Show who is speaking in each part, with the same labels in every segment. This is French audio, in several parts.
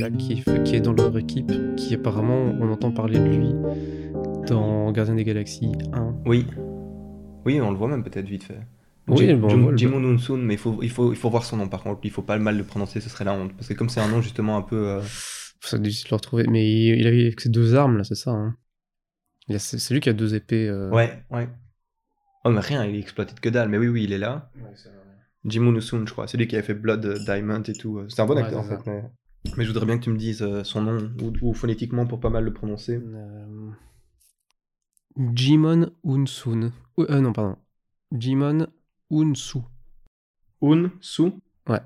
Speaker 1: Black qui est, qui est dans leur équipe, qui apparemment, on entend parler de lui dans Gardien des Galaxies 1.
Speaker 2: Oui. Oui, on le voit même peut-être vite fait.
Speaker 1: Oui, bon,
Speaker 2: Jim- Jimon Unsun, mais il faut, il, faut, il faut voir son nom par contre. Il faut pas le mal le prononcer, ce serait la honte. Parce que comme c'est un nom justement un peu. euh,
Speaker 1: Ça doit difficile de le retrouver. Mais il, il avait ses deux armes, là, c'est ça. hein. C'est c'est lui qui a deux épées. euh,
Speaker 2: Ouais, ouais. Oh, mais rien, il est exploité de que dalle. Mais oui, oui, il est là. Jimon Unsun, je crois. C'est lui qui avait fait Blood euh, Diamond et tout. C'est un bon
Speaker 1: Ouais,
Speaker 2: acteur en
Speaker 1: c'est
Speaker 2: fait. Mais... mais je voudrais bien que tu me dises euh, son nom ou, ou phonétiquement pour pas mal le prononcer.
Speaker 1: Euh, Jimon Unsun. Oh, euh, non, pardon. Jimon Unsu.
Speaker 2: Unsu?
Speaker 1: Ouais.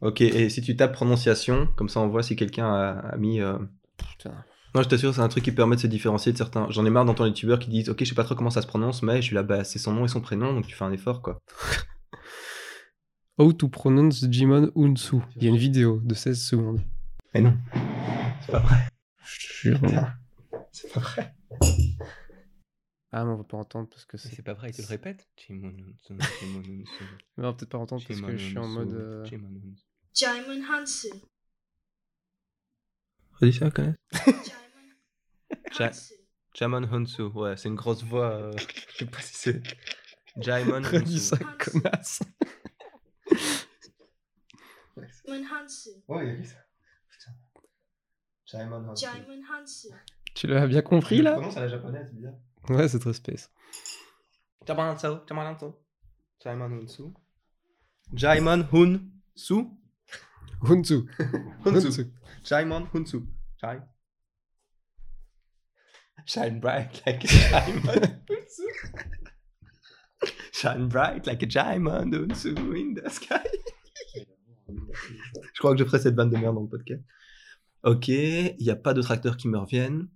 Speaker 2: Ok, et si tu tapes prononciation, comme ça on voit si quelqu'un a, a mis. euh,
Speaker 1: Putain.
Speaker 2: Non, je t'assure, c'est un truc qui permet de se différencier de certains. J'en ai marre d'entendre les youtubeurs qui disent Ok, je sais pas trop comment ça se prononce, mais je suis là, bah c'est son nom et son prénom, donc tu fais un effort quoi.
Speaker 1: How to pronounce Jimon Unsu. Il y a une vidéo de 16 secondes.
Speaker 2: Mais non, c'est pas vrai.
Speaker 1: Je jure.
Speaker 2: C'est pas vrai.
Speaker 1: Ah, mais on va pas entendre parce que c'est.
Speaker 2: pas vrai, il te le répète Jimonunsun, Jimonunsun,
Speaker 1: On va peut-être pas entendre parce que je suis en mode. euh.
Speaker 3: Jaimon Hansu.
Speaker 2: Redis ça, Ja-
Speaker 3: Hansu.
Speaker 2: Jamon Hunsu, ouais, c'est une grosse voix. euh, Je sais pas si c'est. Jaimon
Speaker 1: Redis
Speaker 2: Hunsu.
Speaker 1: ça, connasse.
Speaker 3: Jaimon.
Speaker 2: Ouais, il ça? Putain. Jaimon.
Speaker 3: Jaimon.
Speaker 1: Tu l'as bien compris là?
Speaker 2: Comment ça la japonaise, c'est bizarre.
Speaker 1: Ouais, c'est très space.
Speaker 2: Hunsu. Jaimon Hunsu. Jaimon Hunsu.
Speaker 1: Hunsu.
Speaker 2: Hunsu. Jaimon Hunsu. Jai. Shine bright like. Hunsu. Shine bright like a diamond in the sky. Je crois que je ferai cette bande de merde dans le podcast. Ok, il n'y a pas d'autres acteurs qui me reviennent.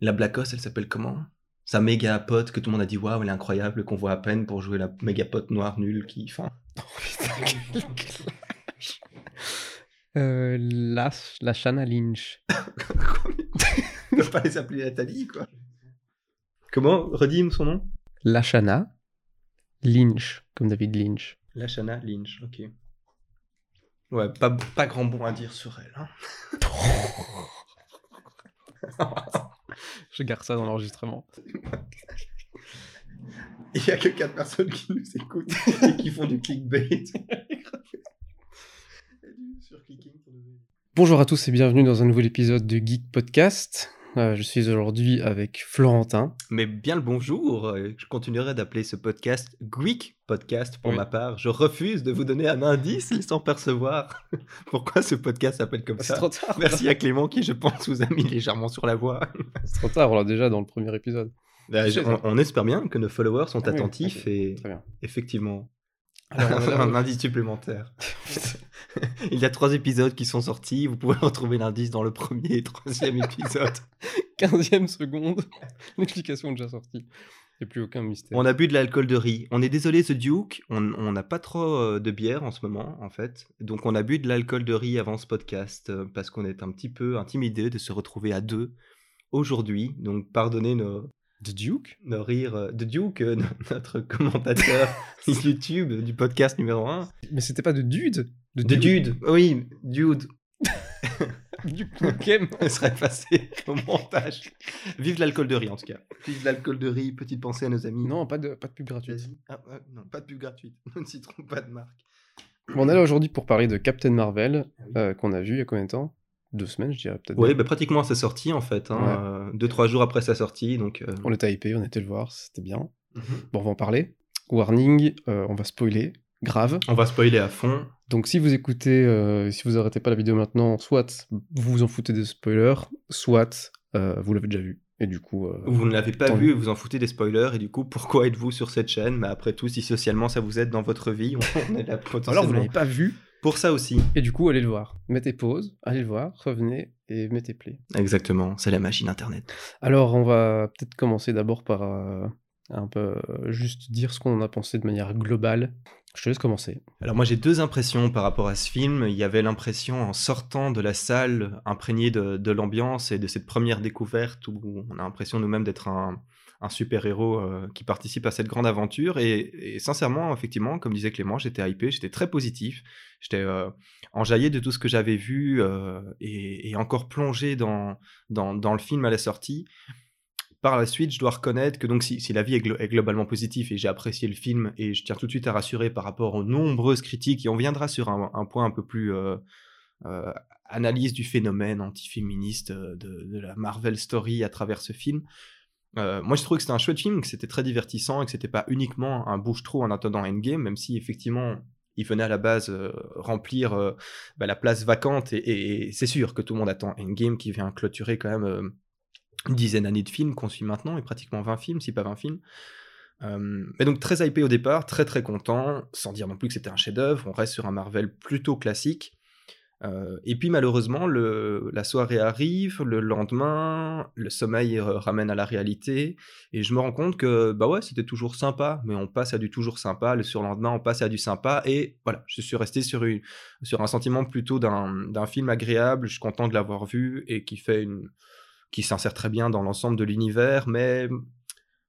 Speaker 2: La Blackos, elle s'appelle comment? Sa méga pote que tout le monde a dit waouh, elle est incroyable, qu'on voit à peine pour jouer la méga pote noire nulle qui. Enfin,
Speaker 1: Euh, la, la Shana Lynch.
Speaker 2: ne pas les appeler Nathalie, quoi. Comment? Redime son nom
Speaker 1: La Shana Lynch, comme David Lynch.
Speaker 2: Lashana Lynch, ok. Ouais, pas, pas grand bon à dire sur elle. Hein.
Speaker 1: Je garde ça dans l'enregistrement.
Speaker 2: Il y a que 4 personnes qui nous écoutent et qui font du clickbait.
Speaker 1: Bonjour à tous et bienvenue dans un nouvel épisode de Geek Podcast. Euh, je suis aujourd'hui avec Florentin.
Speaker 2: Mais bien le bonjour, euh, je continuerai d'appeler ce podcast Greek Podcast pour
Speaker 1: Oui.
Speaker 2: ma part. Je refuse de vous donner un indice sans percevoir pourquoi ce podcast s'appelle comme
Speaker 1: C'est
Speaker 2: ça.
Speaker 1: trop tard.
Speaker 2: Merci à Clément qui, je pense, vous a mis légèrement sur la voie.
Speaker 1: C'est trop tard, on l'a déjà dans le premier épisode.
Speaker 2: Bah, on, on espère bien que nos followers sont
Speaker 1: Ah oui,
Speaker 2: attentifs et effectivement
Speaker 1: Alors, on a-
Speaker 2: un indice supplémentaire. Il y a trois épisodes qui sont sortis. Vous pouvez retrouver l'indice dans le premier et troisième épisode.
Speaker 1: 15e seconde, l'explication est déjà sortie. Il n'y a plus aucun mystère.
Speaker 2: On a bu de l'alcool de riz. On est désolé, The Duke. On on n'a pas trop euh, de bière en ce moment, en fait. Donc, on a bu de l'alcool de riz avant ce podcast euh, parce qu'on est un petit peu intimidé de se retrouver à deux aujourd'hui. Donc, pardonnez nos,
Speaker 1: The Duke
Speaker 2: nos rires. euh, The Duke, euh, notre commentateur YouTube du podcast numéro 1.
Speaker 1: Mais c'était pas de Dude? De
Speaker 2: De Dude. Oui, Dude.
Speaker 1: Du Pokémon.
Speaker 2: Elle serait passé au montage. Vive l'alcool de riz, en tout cas. Vive l'alcool de riz. Petite pensée à nos amis.
Speaker 1: Non, pas de, pas de pub gratuite.
Speaker 2: Ah, ouais, non, pas de pub gratuite. Nous ne citerons pas de marque.
Speaker 1: Bon, on est là aujourd'hui pour parler de Captain Marvel,
Speaker 2: Ah oui.
Speaker 1: euh, qu'on a vu il y a combien de temps? Deux semaines, je dirais peut-être.
Speaker 2: Oui, bah, pratiquement à sa sortie, en fait. Hein,
Speaker 1: Ouais.
Speaker 2: euh, deux, trois jours après sa sortie. Donc, euh,
Speaker 1: On était hypé, on était le voir, c'était bien.
Speaker 2: mhm.
Speaker 1: Bon, on va en parler. Warning, euh, on va spoiler, grave.
Speaker 2: On va spoiler à fond.
Speaker 1: Donc si vous écoutez, euh, si vous arrêtez pas la vidéo maintenant, soit vous vous en foutez des spoilers, soit vous l'avez déjà vu. Et du coup, euh,
Speaker 2: Vous ne l'avez pas vu,
Speaker 1: mieux.
Speaker 2: vous en foutez des spoilers. Et du coup, pourquoi êtes-vous sur cette chaîne? Mais après tout, si socialement ça vous aide dans votre vie, on est là
Speaker 1: alors vous
Speaker 2: potentiellement
Speaker 1: l'avez pas vu,
Speaker 2: pour ça aussi.
Speaker 1: et du coup allez le voir. Mettez pause, allez le voir, revenez et mettez play.
Speaker 2: Exactement, c'est la magie d'Internet.
Speaker 1: Alors on va peut-être commencer d'abord par euh, un peu euh, juste dire ce qu'on en a pensé de manière globale. Je te laisse commencer.
Speaker 2: Alors moi j'ai deux impressions par rapport à ce film. Il y avait l'impression en sortant de la salle, imprégné de, de l'ambiance et de cette première découverte où on a l'impression nous-mêmes d'être un, un super-héros euh, qui participe à cette grande aventure. Et, sincèrement, effectivement, comme disait Clément, j'étais hypé, j'étais très positif. J'étais euh, enjaillé de tout ce que j'avais vu euh, et, encore plongé dans, dans, le film à la sortie. Par la suite, je dois reconnaître que donc si, la vie est, globalement positive et j'ai apprécié le film et je tiens tout de suite à rassurer par rapport aux nombreuses critiques et on viendra sur un, point un peu plus analyse du phénomène antiféministe de, de la Marvel Story à travers ce film. Euh, moi, je trouvais que c'était un chouette film, que c'était très divertissant et que c'était pas uniquement un bouche-trou en attendant Endgame, même si effectivement il venait à la base euh, remplir euh, bah, la place vacante et, c'est sûr que tout le monde attend Endgame qui vient clôturer quand même une dizaine d'années de films qu'on suit maintenant et pratiquement 20 films, si pas 20 films. mais donc très hypé au départ, très très content, sans dire non plus que c'était un chef-d'œuvre. On reste sur un Marvel plutôt classique. Et puis malheureusement, la soirée arrive, le lendemain, le sommeil euh, ramène à la réalité, et je me rends compte que bah ouais, c'était toujours sympa, mais on passe à du toujours sympa, le surlendemain, on passe à du sympa, et voilà, je suis resté sur, un sentiment plutôt d'un film agréable, je suis content de l'avoir vu, et qui fait une qui s'insère très bien dans l'ensemble de l'univers, mais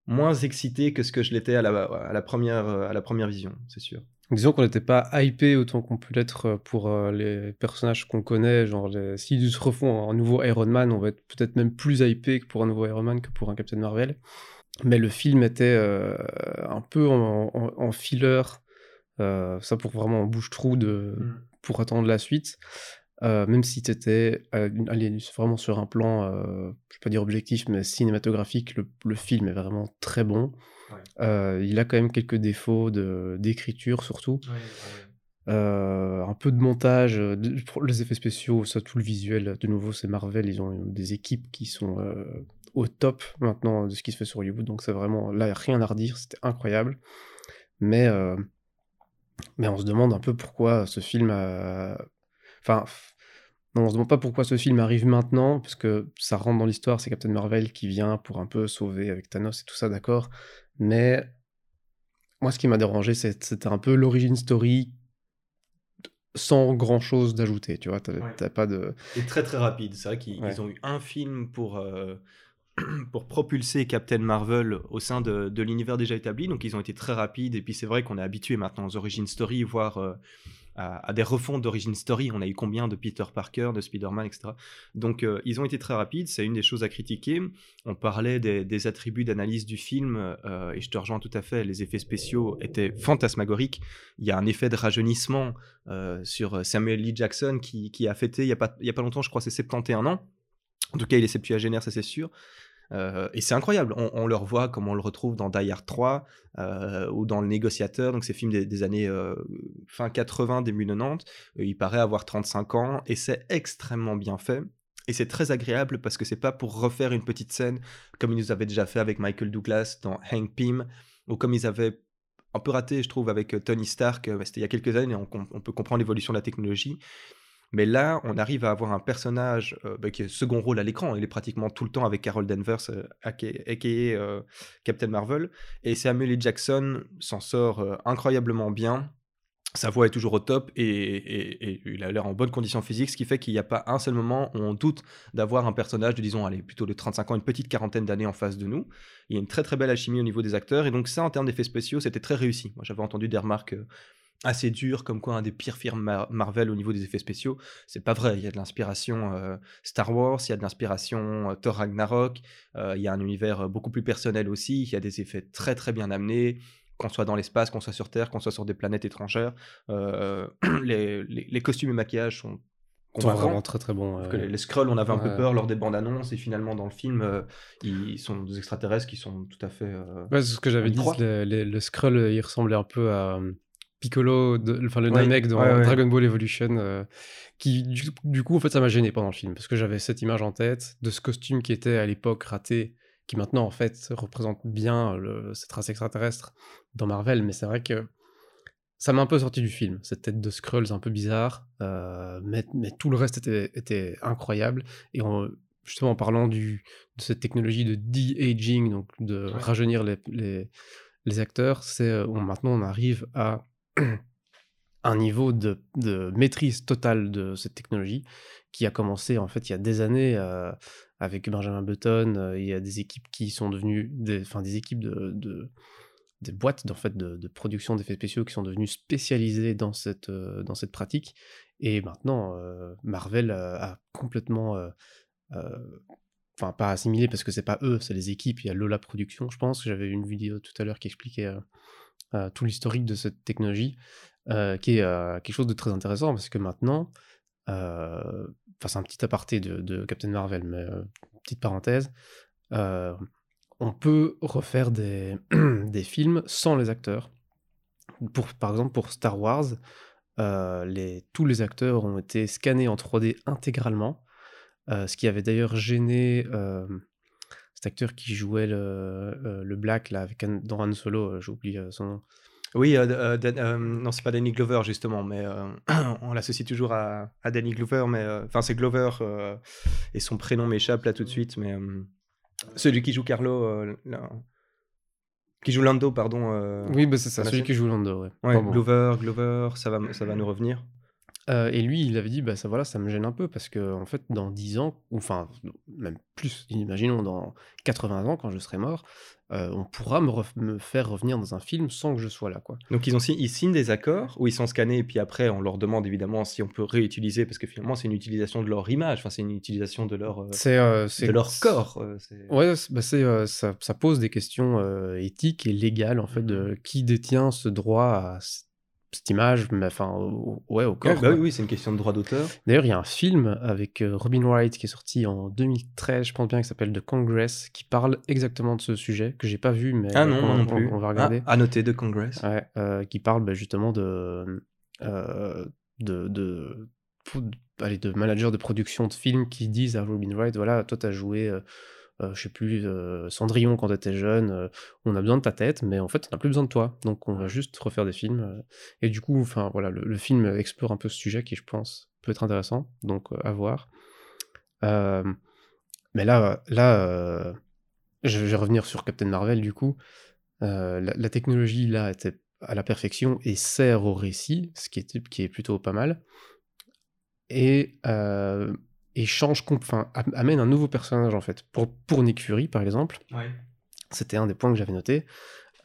Speaker 2: moins excité que ce que je l'étais à, la première, à la première vision, c'est sûr.
Speaker 1: Disons qu'on n'était pas hypé autant qu'on peut l'être euh, pour euh, les personnages qu'on connaît. Genre, s'ils se refont un nouveau Iron Man, on va être peut-être même plus hypé que pour un nouveau Iron Man que pour un Captain Marvel. Mais le film était euh, un peu en, filler, ça pour vraiment un bouche-trou de, mm. pour attendre la suite. même si tu étais vraiment sur un plan, je vais pas dire objectif, mais cinématographique, le, le film est vraiment très bon. Euh, il a quand même quelques défauts d'écriture surtout. Euh, un peu de montage, euh, les effets spéciaux, ça, tout le visuel. De nouveau, c'est Marvel, ils ont des équipes qui sont au top maintenant de ce qui se fait sur Hollywood. Donc c'est vraiment là, rien à redire, c'était incroyable. Mais, mais on se demande un peu pourquoi ce film a... Enfin, non, on se demande pas pourquoi ce film arrive maintenant, parce que ça rentre dans l'histoire, c'est Captain Marvel qui vient pour un peu sauver avec Thanos et tout ça, d'accord. Mais moi, ce qui m'a dérangé, c'était un peu l'origine story sans grand chose d'ajouter, tu vois. T'as pas de.
Speaker 2: Et très très rapide. C'est vrai qu'ils ont eu un film pour. Euh, pour propulser Captain Marvel au sein de, de l'univers déjà établi, donc ils ont été très rapides, et puis c'est vrai qu'on est habitué maintenant aux origines story, voire euh, à, des refonds d'origine story. On a eu combien de Peter Parker, de Spider-Man, etc. Donc euh, ils ont été très rapides, c'est une des choses à critiquer. On parlait des, attributs d'analyse du film, euh, et je te rejoins tout à fait, les effets spéciaux étaient fantasmagoriques. Il y a un effet de rajeunissement euh, sur Samuel Lee Jackson qui, a fêté il n'y a, a pas longtemps, je crois, c'est 71 ans. En tout cas, il est septuagénaire, ça c'est sûr. Euh, et c'est incroyable, on, le revoit comme on le retrouve dans Die Hard 3 euh, ou dans Le Négociateur, donc ces films des, années euh, fin 80, début 90. il paraît avoir 35 ans et c'est extrêmement bien fait. Et c'est très agréable parce que c'est pas pour refaire une petite scène comme ils nous avaient déjà fait avec Michael Douglas dans Hank Pym ou comme ils avaient un peu raté, je trouve, avec Tony Stark, c'était il y a quelques années, on, on peut comprendre l'évolution de la technologie. Mais là, on arrive à avoir un personnage euh, bah, qui est second rôle à l'écran. Il est pratiquement tout le temps avec Carol Danvers, euh, aka, euh, Captain Marvel. Et Samuel L. Jackson s'en sort incroyablement bien. Sa voix est toujours au top et, il a l'air en bonne condition physique, ce qui fait qu'il n'y a pas un seul moment où on doute d'avoir un personnage de, disons, allez, plutôt de 35 ans, une petite quarantaine d'années en face de nous. Il y a une très très belle alchimie au niveau des acteurs et donc ça, en termes d'effets spéciaux, c'était très réussi. Moi, j'avais entendu des remarques assez dur, comme quoi un des pires films Marvel au niveau des effets spéciaux. C'est pas vrai. Il y a de l'inspiration euh, Star Wars, il y a de l'inspiration euh, Thor Ragnarok, euh, il y a un univers beaucoup plus personnel aussi. Il y a des effets très très bien amenés, qu'on soit dans l'espace, qu'on soit sur Terre, qu'on soit sur des planètes étrangères. Les, les, costumes et maquillages sont
Speaker 1: vraiment très très bons.
Speaker 2: les, les, Skrulls, on avait un peu peur lors des bandes annonces et finalement dans le film, ils sont des extraterrestres qui sont tout à fait.
Speaker 1: c'est ce que j'avais dit. Le, le, Skrull, il ressemblait un peu à Piccolo, enfin le Namek dans Dragon Ball Evolution, euh, qui du, coup en fait ça m'a gêné pendant le film parce que j'avais cette image en tête de ce costume qui était à l'époque raté, qui maintenant en fait représente bien le, cette race extraterrestre dans Marvel, mais c'est vrai que ça m'a un peu sorti du film, cette tête de Skrulls un peu bizarre, euh, mais, mais, tout le reste était, était incroyable. Et justement en parlant du, de cette technologie de de-aging, donc de rajeunir les, les, les acteurs, c'est euh, maintenant on arrive à un niveau de, maîtrise totale de cette technologie qui a commencé en fait il y a des années. Euh, avec Benjamin Button. Il y a des équipes qui sont devenues, des, enfin des équipes de, de des boîtes en fait, de, production d'effets spéciaux qui sont devenues spécialisées dans cette, cette pratique. Et maintenant, Marvel a, complètement enfin pas assimilé parce que c'est pas eux, c'est les équipes. Il y a Lola Production, je pense. J'avais une vidéo tout à l'heure qui expliquait tout l'historique de cette technologie, qui est quelque chose de très intéressant parce que maintenant, enfin c'est un petit aparté de, Captain Marvel, mais petite parenthèse, on peut refaire des, films sans les acteurs. Pour, par exemple, pour Star Wars, tous les acteurs ont été scannés en 3D intégralement euh, ce qui avait d'ailleurs gêné euh, cet acteur qui jouait le, euh, le Black là, avec dans Han Solo, j'oublie son nom.
Speaker 2: Oui, non, c'est pas Danny Glover justement, mais on l'associe toujours à, à, Danny Glover, mais enfin c'est Glover et son prénom m'échappe là tout de suite, mais celui qui joue Carlo, qui joue Lando, pardon.
Speaker 1: oui, bah, c'est ça, celui qui joue Lando, ouais.
Speaker 2: ouais Glover, Glover, ça va, ça va nous revenir
Speaker 1: et lui, il avait dit: «Bah, ça voilà, ça me gêne un peu parce que en fait, dans 10 ans, ou enfin, même plus, imaginons dans 80 ans, quand je serai mort, on pourra me me faire revenir dans un film sans que je sois là, quoi».
Speaker 2: Donc ils ont ils signent des accords où ils sont scannés et puis après on leur demande évidemment si on peut réutiliser parce que finalement c'est une utilisation de leur image, enfin c'est une utilisation de leur,
Speaker 1: C'est,
Speaker 2: de leur corps,
Speaker 1: Ouais, bah, ça ça pose des questions, éthiques et légales, en fait, de mmh qui détient ce droit à cette image, mais enfin, ouais, au corps.
Speaker 2: bah oui, oui c'est une question de droit d'auteur.
Speaker 1: D'ailleurs, il y a un film avec euh, Robin Wright qui est sorti en 2013, je pense bien, qui s'appelle The Congress, qui parle exactement de ce sujet, que j'ai pas vu, mais
Speaker 2: ah non, on, non plus.
Speaker 1: On, va regarder.
Speaker 2: Ah, à noter The Congress.
Speaker 1: Ouais, euh, qui parle bah, justement de, euh, de, de, de, de managers de production de films qui disent à Robin Wright, voilà, toi, tu as joué euh, je sais plus, euh, Cendrillon quand t'étais jeune, euh, on a besoin de ta tête, mais en fait, on n'a plus besoin de toi. Donc, on va juste refaire des films. et du coup, enfin, voilà, le, film explore un peu ce sujet qui, je pense, peut être intéressant. Donc, à voir. mais là, là je vais revenir sur Captain Marvel, du coup. La, technologie, là, était à la perfection et sert au récit, ce qui est, qui est plutôt pas mal. Et et change, enfin, amène un nouveau personnage en fait. Pour, pour Nick Fury par exemple, c'était un des points que j'avais noté.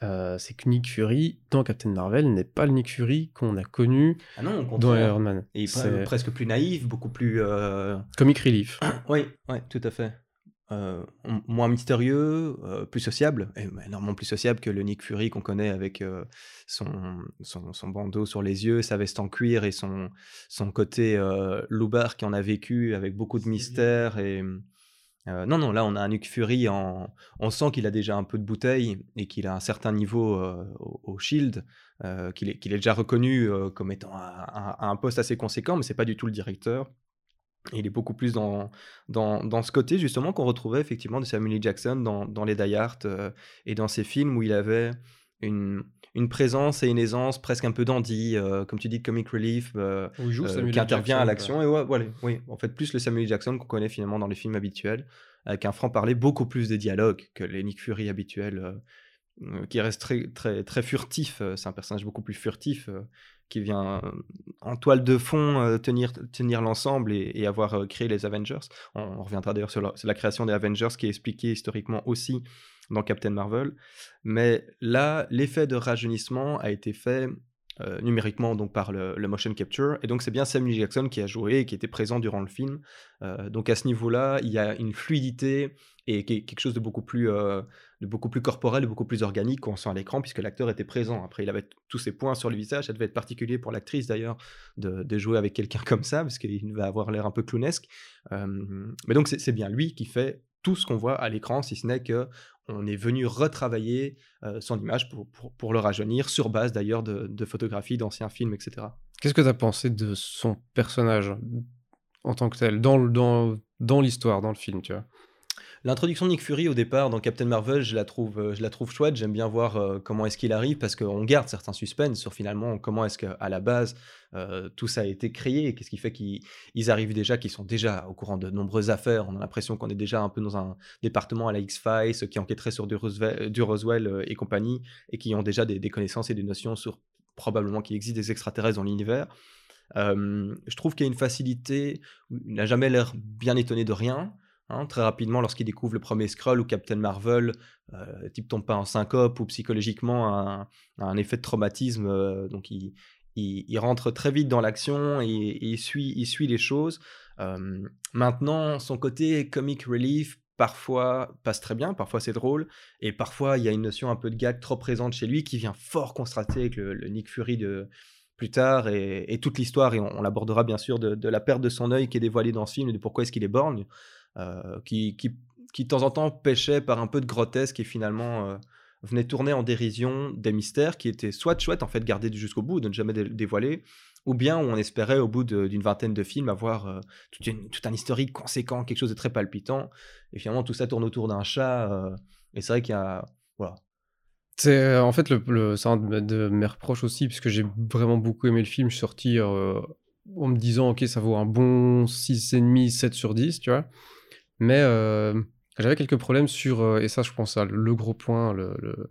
Speaker 1: Euh, c'est que Nick Fury dans Captain Marvel n'est pas le Nick Fury qu'on a connu
Speaker 2: ah non,
Speaker 1: dans Iron Man.
Speaker 2: Et presque plus naïf, beaucoup plus. Euh...
Speaker 1: Comic relief.
Speaker 2: oui, oui, tout à fait. Euh, moins mystérieux, euh, plus sociable, et énormément plus sociable que le Nick Fury qu'on connaît avec euh, son, son, bandeau sur les yeux, sa veste en cuir et son, son côté loupard qui en a vécu avec beaucoup de mystère. Et, non, non, là on a un Nick Fury, en, on sent qu'il a déjà un peu de bouteille et qu'il a un certain niveau au, Shield, qu'il est, est, déjà reconnu comme étant à, un poste assez conséquent, mais c'est pas du tout le directeur il est beaucoup plus dans, dans, dans ce côté justement qu'on retrouvait effectivement de Samuel L. Jackson dans, dans les Die Hard euh, et dans ses films où il avait une, une présence et une aisance presque un peu dandy, euh, comme tu dis, de comic relief, euh, qui intervient à l'action. Et ouais, voilà, oui, en fait, plus le Samuel L. Jackson qu'on connaît finalement dans les films habituels, avec un franc-parler beaucoup plus de dialogue que les Nick Fury habituels, qui reste très, très, très furtif. C'est un personnage beaucoup plus furtif qui vient euh, en toile de fond euh, tenir, tenir l'ensemble et, avoir euh, créé les Avengers. On, reviendra d'ailleurs sur, la création des Avengers qui est expliquée historiquement aussi dans Captain Marvel. Mais là, l'effet de rajeunissement a été fait numériquement donc par le, motion capture et donc c'est bien Samuel Jackson qui a joué et qui était présent durant le film donc à ce niveau là il y a une fluidité et quelque chose de beaucoup plus de beaucoup plus corporel, de beaucoup plus organique qu'on sent à l'écran, puisque l'acteur était présent. Après, il avait tous ses points sur le visage. Ça devait être particulier pour l'actrice d'ailleurs de, jouer avec quelqu'un comme ça, parce qu'il va avoir l'air un peu clownesque. mais donc, c'est bien lui qui fait tout ce qu'on voit à l'écran, si ce n'est que on est venu retravailler son image pour, le rajeunir, sur base d'ailleurs de, photographies d'anciens films, etc.
Speaker 1: Qu'est-ce que tu as pensé de son personnage en tant que tel, dans, dans, dans l'histoire, dans le film, tu vois?
Speaker 2: L'introduction de Nick Fury au départ dans Captain Marvel, je la trouve, euh, je la trouve chouette. J'aime bien voir euh, comment est-ce qu'il arrive parce qu'on garde certains suspens sur finalement comment est-ce qu'à la base euh, tout ça a été créé. Qu'est-ce qui fait qu'ils arrivent déjà, qu'ils sont déjà au courant de nombreuses affaires. On a l'impression qu'on est déjà un peu dans un département à la X-Files qui enquêterait sur du Roswell, et compagnie et qui ont déjà des, connaissances et des notions sur probablement qu'il existe des extraterrestres dans l'univers. je trouve qu'il y a une facilité, il n'a jamais l'air bien étonné de rien. Hein, très rapidement lorsqu'il découvre le premier Skrull ou Captain Marvel, euh, type tombe pas en syncope ou psychologiquement un, un effet de traumatisme, euh, donc il, rentre très vite dans l'action et, il, suit, les choses. Euh, maintenant, son côté comic relief parfois passe très bien, parfois c'est drôle, et parfois il y a une notion un peu de gag trop présente chez lui qui vient fort contraster avec le, Nick Fury de plus tard et, toute l'histoire, et on, on l'abordera bien sûr, de, de la perte de son œil qui est dévoilée dans ce film et de pourquoi est-ce qu'il est borgne, qui, qui, qui de temps en temps pêchait par un peu de grotesque et finalement euh, venait tourner en dérision des mystères qui étaient soit chouettes en fait gardés jusqu'au bout, de ne jamais dé- dévoiler, ou bien où on espérait au bout d'une vingtaine de films avoir euh, tout un historique conséquent, quelque chose de très palpitant, et finalement tout ça tourne autour d'un chat, euh, et c'est vrai qu'il y a... Voilà.
Speaker 1: C'est euh, en fait le, le- c'est un de, mes- reproches aussi, puisque j'ai vraiment beaucoup aimé le film. Je suis sorti euh, en me disant, ok, ça vaut un bon 6,5, 7 sur 10, tu vois. Mais euh, j'avais quelques problèmes sur, euh, et ça, je pense le gros point, le,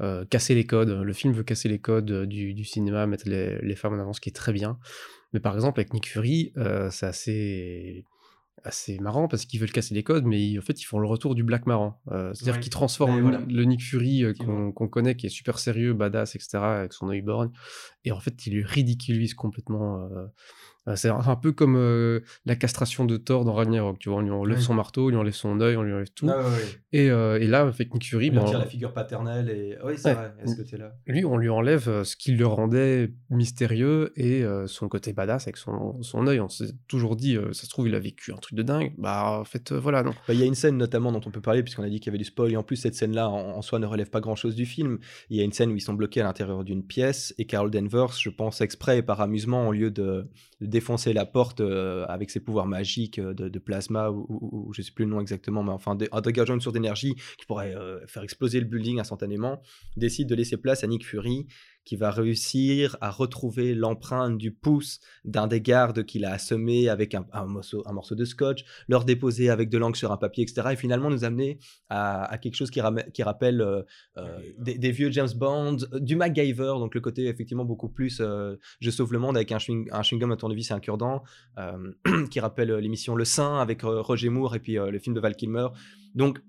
Speaker 1: euh, casser les codes. Le film veut casser les codes du, cinéma, mettre les, femmes en avant, ce qui est très bien. Mais par exemple, avec Nick Fury, c'est assez assez marrant parce qu'ils veulent casser les codes, mais ils- en fait ils font le retour du Black Marant. Euh, C'est-à-dire
Speaker 2: Ouais.
Speaker 1: qu'ils transforment
Speaker 2: Ouais, voilà.
Speaker 1: le Nick Fury euh, qu'on connaît, qui est super sérieux, badass, etc., avec son œil borgne, et en fait ils lui ridiculisent complètement. euh, c'est un, un peu comme la castration de Thor dans Ragnarok, tu vois, on lui enlève
Speaker 2: Ouais.
Speaker 1: son marteau, on lui enlève son œil, on lui enlève tout.
Speaker 2: Ah.
Speaker 1: Et, et là, avec Nick Fury,
Speaker 2: Il
Speaker 1: bon,
Speaker 2: retire la figure paternelle, et... Oui, c'est vrai, à ce côté-là.
Speaker 1: lui, on lui enlève ce qui le rendait mystérieux et son côté badass avec son, son œil. On s'est toujours dit, ça se trouve, il a vécu un truc de dingue. Bah, en fait, euh, voilà, non.
Speaker 2: Bah, Il y a une scène notamment dont on peut parler, puisqu'on a dit qu'il y avait du spoil, et en plus cette scène-là en, en soi ne relève pas grand-chose du film. Il y a une scène où ils sont bloqués à l'intérieur d'une pièce, et Carol Danvers, je pense exprès et par amusement, au lieu de, de défoncer la porte euh, avec ses pouvoirs magiques euh, de, de plasma, ou, je sais plus le nom exactement, mais enfin dé- en dégageant une source d'énergie qui pourrait faire exploser le building instantanément, décide de laisser place à Nick Fury, qui va réussir à retrouver l'empreinte du pouce d'un des gardes qu'il a assommé avec un, un morceau, un morceau de scotch, leur déposer avec de l'encre sur un papier, etc. Et finalement nous amener à, à quelque chose qui, rappelle euh, euh, des, des vieux James Bond, euh, du MacGyver, donc le côté effectivement beaucoup plus euh, je sauve le monde avec un chewing- un chewing-gum, un tournevis et un cure-dent, qui rappelle l'émission Le Saint avec Roger Moore et puis le film de Val Kilmer. Donc,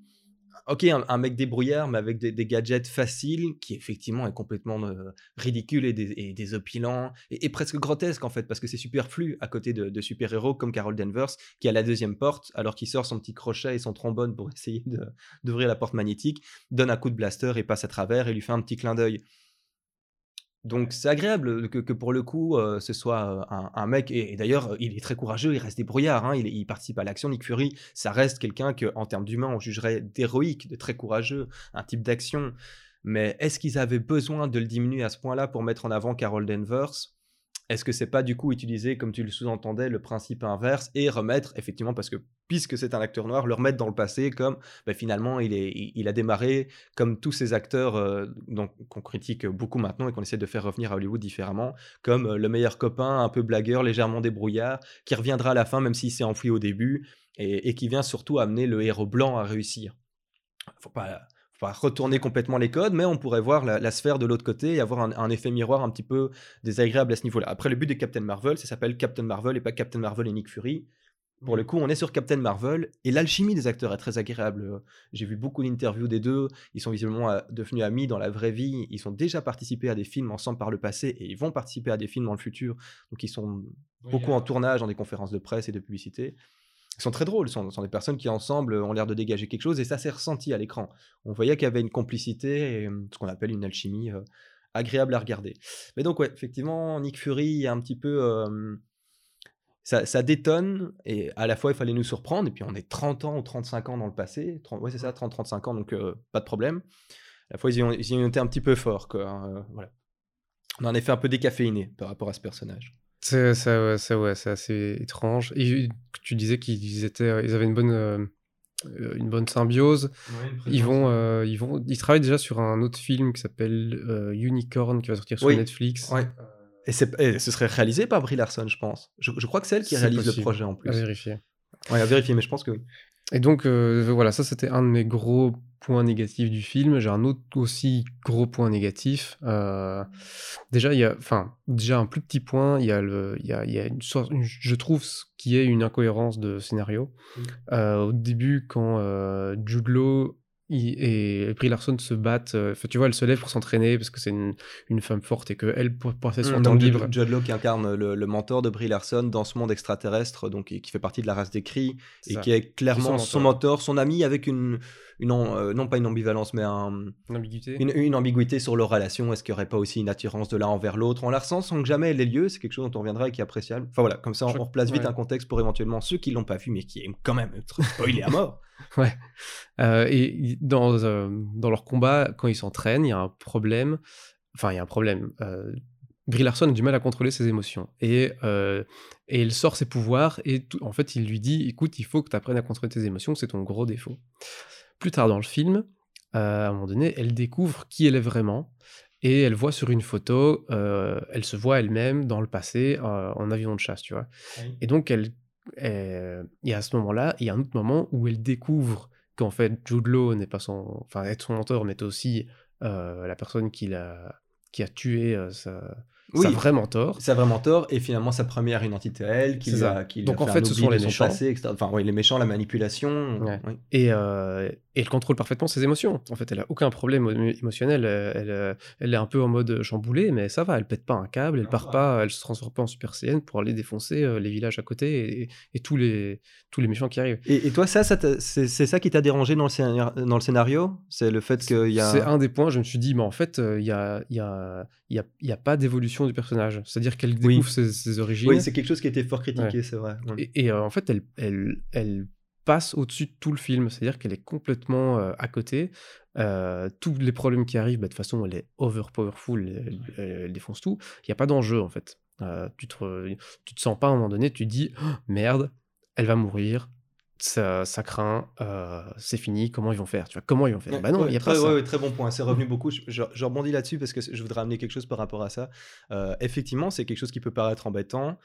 Speaker 2: ok, un, un mec débrouillard, mais avec des, des gadgets faciles, qui effectivement est complètement euh, ridicule et, dés- et désopilant, et, presque grotesque en fait, parce que c'est superflu à côté de, de super-héros comme Carol Danvers, qui a la deuxième porte, alors qu'il sort son petit crochet et son trombone pour essayer d'ouvrir la porte magnétique, donne un coup de blaster et passe à travers et lui fait un petit clin d'œil. Donc c'est agréable que, pour le coup ce soit un, mec et, d'ailleurs il est très courageux, il reste débrouillard, hein, il, il participe à l'action. Nick Fury, ça reste quelqu'un que en termes d'humain on jugerait d'héroïque, de très courageux, un type d'action. Mais est-ce qu'ils avaient besoin de le diminuer à ce point-là pour mettre en avant Carol Danvers? Est-ce que c'est pas du coup utiliser, comme tu le sous-entendais, le principe inverse et remettre effectivement parce que puisque c'est un acteur noir, le remettre dans le passé comme bah, finalement il, est, il, a démarré comme tous ces acteurs euh, qu'on critique beaucoup maintenant et qu'on essaie de faire revenir à Hollywood différemment, comme euh, le meilleur copain, un peu blagueur, légèrement débrouillard, qui reviendra à la fin même s'il s'est enfui au début et, qui vient surtout amener le héros blanc à réussir. Faut pas, pas retourner complètement les codes, mais on pourrait voir la, la sphère de l'autre côté et avoir un, un effet miroir un petit peu désagréable à ce niveau-là. Après, le but de Captain Marvel, ça s'appelle Captain Marvel et pas Captain Marvel et Nick Fury. Pour le coup, on est sur Captain Marvel et l'alchimie des acteurs est très agréable. Euh, J'ai vu beaucoup d'interviews des deux. Ils sont visiblement euh, devenus amis dans la vraie vie. Ils ont déjà participé à des films ensemble par le passé et ils vont participer à des films dans le futur. Donc, ils sont beaucoup en tournage, dans des conférences de presse et de publicité. Ils sont très drôles. Ce sont, sont des personnes qui, ensemble, ont l'air de dégager quelque chose et ça s'est ressenti à l'écran. On voyait qu'il y avait une complicité et euh, ce qu'on appelle une alchimie euh, agréable à regarder. Mais donc, ouais, effectivement, Nick Fury est un petit peu. euh, ça, ça détonne et à la fois il fallait nous surprendre et puis on est 30 ans ou 35 ans dans le passé 30, ouais c'est ça 30-35 ans donc euh, pas de problème à la fois ils y ont, ils y ont été un petit peu forts quoi hein, voilà on en est fait un peu décaféiné par rapport à ce personnage
Speaker 1: C'est ça, ouais, ça, ouais, c'est assez étrange. Et tu disais qu'ils étaient, ils avaient une bonne, euh, euh, une bonne symbiose. Ils vont, euh, ils vont, ils travaillent déjà sur un autre film qui s'appelle euh, Unicorn qui va sortir sur
Speaker 2: Oui.
Speaker 1: Netflix.
Speaker 2: ouais et, c'est- et ce serait réalisé par Brie Larson je pense je, je crois que c'est elle qui réalise le
Speaker 1: possible.
Speaker 2: projet en plus
Speaker 1: À vérifier.
Speaker 2: ouais à vérifier mais je pense que oui
Speaker 1: Et donc euh, voilà, ça c'était un de mes gros points négatifs du film. J'ai un autre aussi gros point négatif. Euh, déjà, il y a, enfin, déjà un plus petit point. Il y a le, il y a, il y a une sorte, une- je trouve, ce qui est une incohérence de scénario.
Speaker 2: Mm.
Speaker 1: Euh, au début, quand euh, Jude Law et Brie Larson se battent, euh, enfin, tu vois, elle se lève pour s'entraîner parce que c'est une, une femme forte et que elle, pour passer son
Speaker 2: Mm,
Speaker 1: temps libre,
Speaker 2: Jude, Law qui incarne le, le mentor de Brie Larson dans ce monde extraterrestre, donc et qui fait partie de la race des cris et
Speaker 1: ça,
Speaker 2: qui est clairement
Speaker 1: son
Speaker 2: son
Speaker 1: mentor.
Speaker 2: mentor, son ami avec une, une euh, non pas une ambivalence, mais un,
Speaker 1: une ambiguïté.
Speaker 2: une, une ambiguïté sur leur relation. Est-ce qu'il n'y aurait pas aussi une attirance de l'un envers l'autre? On la ressent sans que jamais elle ait lieu. C'est quelque chose dont on reviendra et qui est appréciable. Enfin voilà, comme ça on,
Speaker 1: Je-
Speaker 2: on replace vite
Speaker 1: ouais.
Speaker 2: un contexte pour éventuellement ceux qui l'ont pas vu mais qui aiment quand même être spoilés à mort.
Speaker 1: Ouais. Euh, et dans, euh, dans leur combat, quand ils s'entraînent, il y a un problème. Enfin, il y a un problème. Brie Larson a du mal à contrôler ses émotions. Et, euh, et il sort ses pouvoirs. Et tout- en fait, il lui dit Écoute, il faut que tu apprennes à contrôler tes émotions, c'est ton gros défaut. Plus tard dans le film, euh, à un moment donné, elle découvre qui elle est vraiment. Et elle voit sur une photo, euh, elle se voit elle-même dans le passé euh, en avion de chasse, tu vois. Et donc, elle, elle- et à ce moment-là, il y a un autre moment où elle découvre qu'en fait, Jude Law n'est pas son, enfin, être son mentor, mais aussi la personne qui qui a tué sa,
Speaker 2: Oui.
Speaker 1: sa vraie mentor.
Speaker 2: C'est vraiment tort et finalement sa première identité à elle qui
Speaker 1: ça.
Speaker 2: a, qui
Speaker 1: Donc,
Speaker 2: a
Speaker 1: en
Speaker 2: fait
Speaker 1: fait,
Speaker 2: un
Speaker 1: ce sont les méchants.
Speaker 2: passé. Enfin oui, les méchants, la manipulation.
Speaker 1: Ouais.
Speaker 2: oui.
Speaker 1: Et, euh, et elle contrôle parfaitement ses émotions. En fait, elle a aucun problème émo- émotionnel. euh, Elle, euh, elle est un peu en mode chamboulé, mais ça va. Elle pète pas un câble, elle
Speaker 2: Non,
Speaker 1: part
Speaker 2: ça
Speaker 1: pas, elle se transforme pas en Super Saiyan pour aller défoncer euh, les villages à côté et, et tous les tous les méchants qui arrivent.
Speaker 2: Et, et toi, ça, ça c'est ça qui t'a dérangé dans le scénario, dans le scénario? C'est le fait qu'il y a.
Speaker 1: C'est un des points, je me suis dit, mais en fait, euh, il y, a, il y, a, il y, a, pas d'évolution du personnage. C'est-à-dire qu'elle
Speaker 2: Oui.
Speaker 1: découvre ses, ses origines.
Speaker 2: Oui, c'est quelque chose qui a été fort critiqué, c'est vrai. Ouais.
Speaker 1: et et, euh, en fait, elle, elle, elle passe au-dessus de tout le film. C'est-à-dire qu'elle est complètement euh, à côté. Euh, tous les problèmes qui arrivent, bah, de toute façon, elle est over powerful, elle, elle- elle défonce tout. Il n'y a pas d'enjeu, en fait. Tu, te, tu te sens pas à un moment donné, tu te dis, Oh, merde, elle va mourir. Ça, ça craint, euh, c'est fini, comment ils vont faire tu vois, Comment ils vont faire?
Speaker 2: Ouais,
Speaker 1: Bah non, il
Speaker 2: ouais,
Speaker 1: n'y a
Speaker 2: très,
Speaker 1: pas ça.
Speaker 2: ouais, ouais, très bon point. C'est revenu beaucoup. Je, je- je rebondis là-dessus parce que je voudrais amener quelque chose par rapport à ça. Euh, effectivement, c'est quelque chose qui peut paraître embêtant,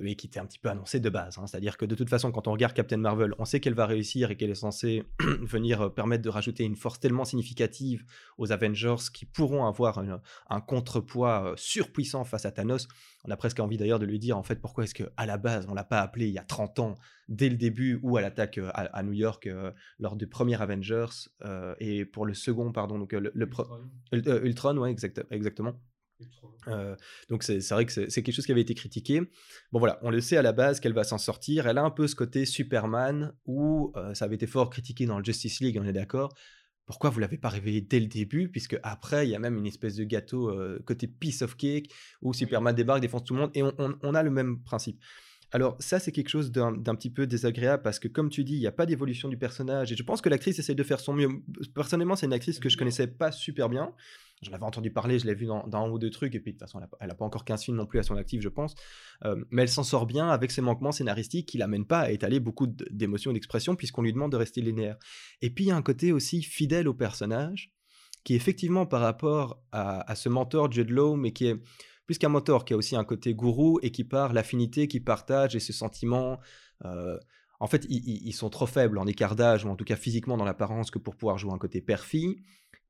Speaker 2: mais qui était un petit peu annoncé de base. hein. C'est-à-dire que de toute façon, quand on regarde Captain Marvel, on sait qu'elle va réussir et qu'elle est censée venir euh, permettre de rajouter une force tellement significative aux Avengers qui pourront avoir une- un contrepoids euh, surpuissant face à Thanos. On a presque envie d'ailleurs de lui dire en fait pourquoi est-ce qu'à la base on l'a pas appelé il y a 30 ans dès le début ou à l'attaque euh, à, à New York euh, lors du premier Avengers euh, et pour le second pardon donc euh, le, le euh, Ultron ouais exact- exactement Euh, donc c'est vrai que c'est quelque chose qui avait été critiqué. Bon voilà, on le sait à la base qu'elle va s'en sortir. Elle a un peu ce côté Superman où euh, ça avait été fort critiqué dans le Justice League, on est d'accord. Pourquoi vous l'avez pas réveillé dès le début? Puisque après, il y a même une espèce de gâteau euh, côté piece of cake où Superman débarque, défonce tout le monde et on, on- on a le même principe. Alors ça, c'est quelque chose d'un d'un petit peu désagréable parce que comme tu dis, il n'y a pas d'évolution du personnage et je pense que l'actrice essaie de faire son mieux. Personnellement, c'est une actrice que je connaissais pas super bien. J'en avais entendu parler, je l'ai vu dans, un ou deux trucs, et puis de toute façon, elle n'a pas encore 15 films non plus à son actif, je pense. Euh, mais elle s'en sort bien avec ses manquements scénaristiques qui l'amènent pas à étaler beaucoup d'émotions et d'expressions, puisqu'on lui demande de rester linéaire. Et puis, il y a un côté aussi fidèle au personnage, qui effectivement, par rapport à, ce mentor Jude Law, mais qui est plus qu'un mentor, qui a aussi un côté gourou, et qui part l'affinité qu'il partage et ses sentiments. euh, en fait, ils sont trop faibles en écart d'âge, ou en tout cas physiquement dans l'apparence, que pour pouvoir jouer un côté père-fille.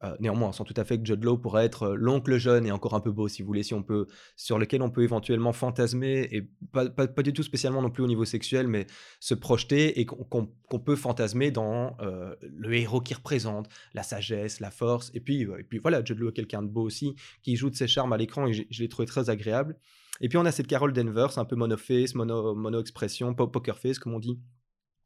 Speaker 2: Euh, néanmoins, on sent tout à fait que Jude Law pourrait être euh, l'oncle jeune et encore un peu beau, si vous voulez, sur lequel on peut éventuellement fantasmer, et pas, du tout spécialement non plus au niveau sexuel, mais se projeter et qu'on peut fantasmer dans euh, le héros qui représente, la sagesse, la force, et puis, voilà, Jude Law est quelqu'un de beau aussi, qui joue de ses charmes à l'écran, et je l'ai trouvé très agréable. Et puis on a cette Carol Danvers, un peu monoface, mono, mono-expression, po- poker face, comme on dit,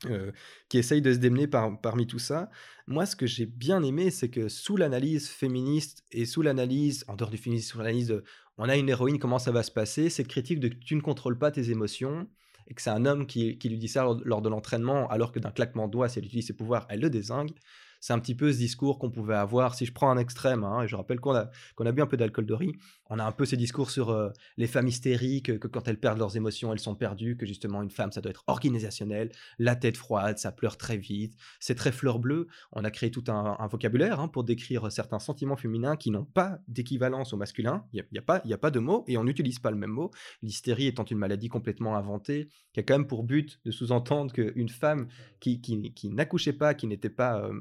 Speaker 2: euh, qui essaye de se démener par- parmi tout ça. Moi, ce que j'ai bien aimé, c'est que sous l'analyse féministe et sous l'analyse, en dehors du féminisme, sous l'analyse de on a une héroïne, comment ça va se passer, cette critique de tu ne contrôles pas tes émotions et que c'est un homme qui, lui dit ça lors, lors de l'entraînement, alors que d'un claquement de doigts, si elle utilise ses pouvoirs, elle le désingue. C'est un petit peu ce discours qu'on pouvait avoir. Si je prends un extrême, hein, et je rappelle qu'on a, qu'on a bu un peu d'alcool de riz, on a un peu ces discours sur euh, les femmes hystériques, que quand elles perdent leurs émotions, elles sont perdues, que justement une femme, ça doit être organisationnel, la tête froide, ça pleure très vite, c'est très fleur bleue. On a créé tout un, vocabulaire hein, pour décrire certains sentiments féminins qui n'ont pas d'équivalence au masculin. Il n'y a, pas, a pas de mot et on n'utilise pas le même mot. L'hystérie étant une maladie complètement inventée, qui a quand même pour but de sous-entendre qu'une femme qui, qui, n'accouchait pas, qui n'était pas euh,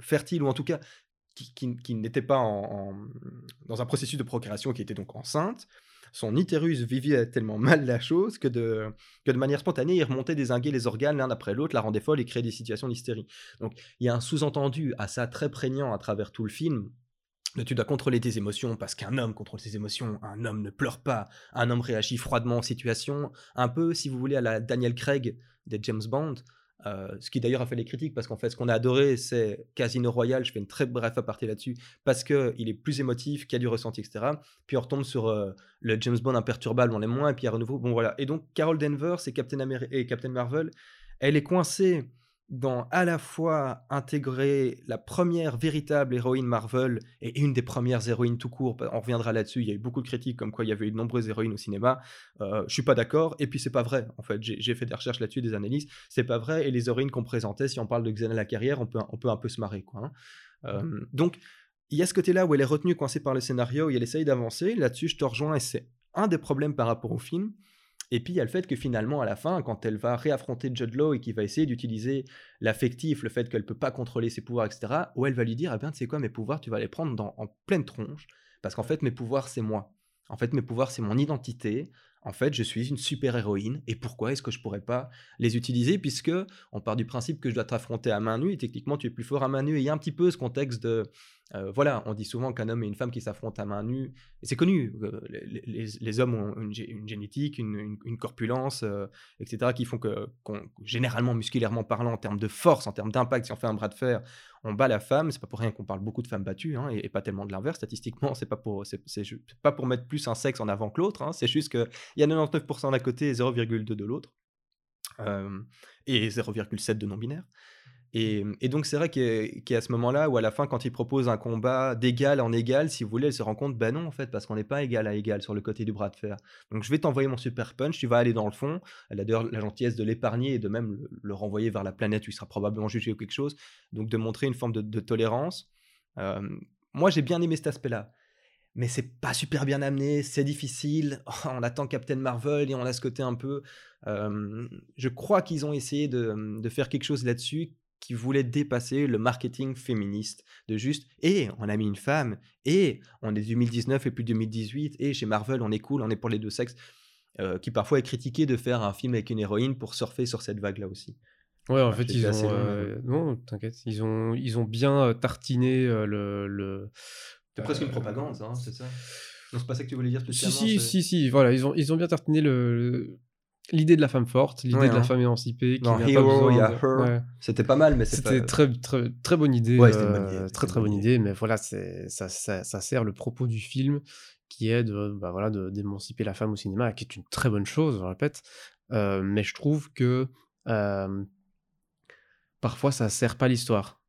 Speaker 2: fertile, ou en tout cas qui, n'était pas en, dans un processus de procréation, qui était donc enceinte, son utérus vivait tellement mal la chose que de, de manière spontanée, il remontait désinguer les organes l'un après l'autre, la rendait folle et créait des situations d'hystérie. Donc il y a un sous-entendu à ça très prégnant à travers tout le film. Tu dois contrôler tes émotions parce qu'un homme contrôle ses émotions, un homme ne pleure pas, un homme réagit froidement aux situations, un peu, si vous voulez, à la Daniel Craig des James Bond, euh, ce qui d'ailleurs a fait les critiques, parce qu'en fait, ce qu'on a adoré, c'est Casino Royale. Je fais une très brève aparté là-dessus, parce qu'il est plus émotif, qu'il y a du ressenti, etc. Puis on retombe sur euh, le James Bond imperturbable, on l'aime moins, et puis à nouveau, bon voilà. Et donc, Carol Danvers et Captain, et Captain Marvel, elle est coincée dans à la fois intégrer la première véritable héroïne Marvel et une des premières héroïnes tout court. On reviendra là-dessus. Il y a eu beaucoup de critiques comme quoi il y avait eu de nombreuses héroïnes au cinéma. Euh, je suis pas d'accord. Et puis c'est pas vrai. En fait, j'ai fait des recherches là-dessus, des analyses. C'est pas vrai. Et les héroïnes qu'on présentait, si on parle de Xena la carrière, on peut, on peut un peu se marrer, quoi. Hein. Euh, donc il y a ce côté-là où elle est retenue, coincée par le scénario, où elle essaye d'avancer. Là-dessus, je te rejoins et c'est un des problèmes par rapport au film. Et puis il y a le fait que finalement, à la fin, quand elle va réaffronter Judd Law et qu'il va essayer d'utiliser l'affectif, le fait qu'elle ne peut pas contrôler ses pouvoirs, etc., où elle va lui dire Ah bien, tu sais quoi, mes pouvoirs, tu vas les prendre dans, en pleine tronche, parce qu'en fait, mes pouvoirs, c'est moi. En fait, mes pouvoirs, c'est mon identité. En fait, je suis une super héroïne. Et pourquoi est-ce que je pourrais pas les utiliser Puisque on part du principe que je dois t'affronter à main nue. Et techniquement, tu es plus fort à main nue. Et il y a un petit peu ce contexte de euh, voilà, on dit souvent qu'un homme et une femme qui s'affrontent à main nue, et c'est connu, euh, les, hommes ont une, génétique, une, corpulence, euh, etc., qui font que, généralement, musculairement parlant, en termes de force, en termes d'impact, si on fait un bras de fer, on bat la femme. C'est pas pour rien qu'on parle beaucoup de femmes battues, hein, et, pas tellement de l'inverse. Statistiquement, c'est pas pas pour mettre plus un sexe en avant que l'autre. Hein, c'est juste qu'il y a 99% d'un côté et 0,2 de l'autre, et 0,7 de non binaire. Et, donc, c'est vrai qu'à ce moment-là, où à la fin, quand il propose un combat d'égal en égal, si vous voulez, elle se rend compte, ben non, en fait, parce qu'on n'est pas égal à égal sur le côté du bras de fer. Donc, je vais t'envoyer mon super punch, tu vas aller dans le fond. Elle a d'ailleurs la gentillesse de l'épargner et de même le, renvoyer vers la planète où il sera probablement jugé ou quelque chose. Donc, de montrer une forme de, tolérance. moi, j'ai bien aimé cet aspect-là. Mais c'est pas super bien amené, c'est difficile. on attend Captain Marvel et on a ce côté un peu. je crois qu'ils ont essayé de, de faire quelque chose là-dessus qui voulait dépasser le marketing féministe de juste et on a mis une femme et on est 2019 et plus 2018 et chez Marvel on est cool, on est pour les deux sexes, euh, qui parfois est critiqué de faire un film avec une héroïne pour surfer sur cette vague là aussi.
Speaker 1: Ouais, en fait, ils ont. Euh, non, t'inquiète. Ils ont, ils ont bien euh, tartiné le. le...
Speaker 2: C'est presque une propagande, hein, c'est ça Non, c'est pas ça que tu voulais dire spécialement
Speaker 1: Si, si, si, voilà. Ils ont, ils ont bien tartiné le, l'idée de la femme forte, l'idée de la hein. femme émancipée. Qui
Speaker 2: il y a Her. C'était pas mal, mais
Speaker 1: c'était
Speaker 2: pas...
Speaker 1: très, très, très bonne idée. Euh, très, très bonne idée. Mais voilà, c'est, ça, ça, ça, sert le propos du film qui est de, bah voilà, de, d'émanciper la femme au cinéma, qui est une très bonne chose, je répète. Euh, mais je trouve que euh, parfois, ça sert pas l'histoire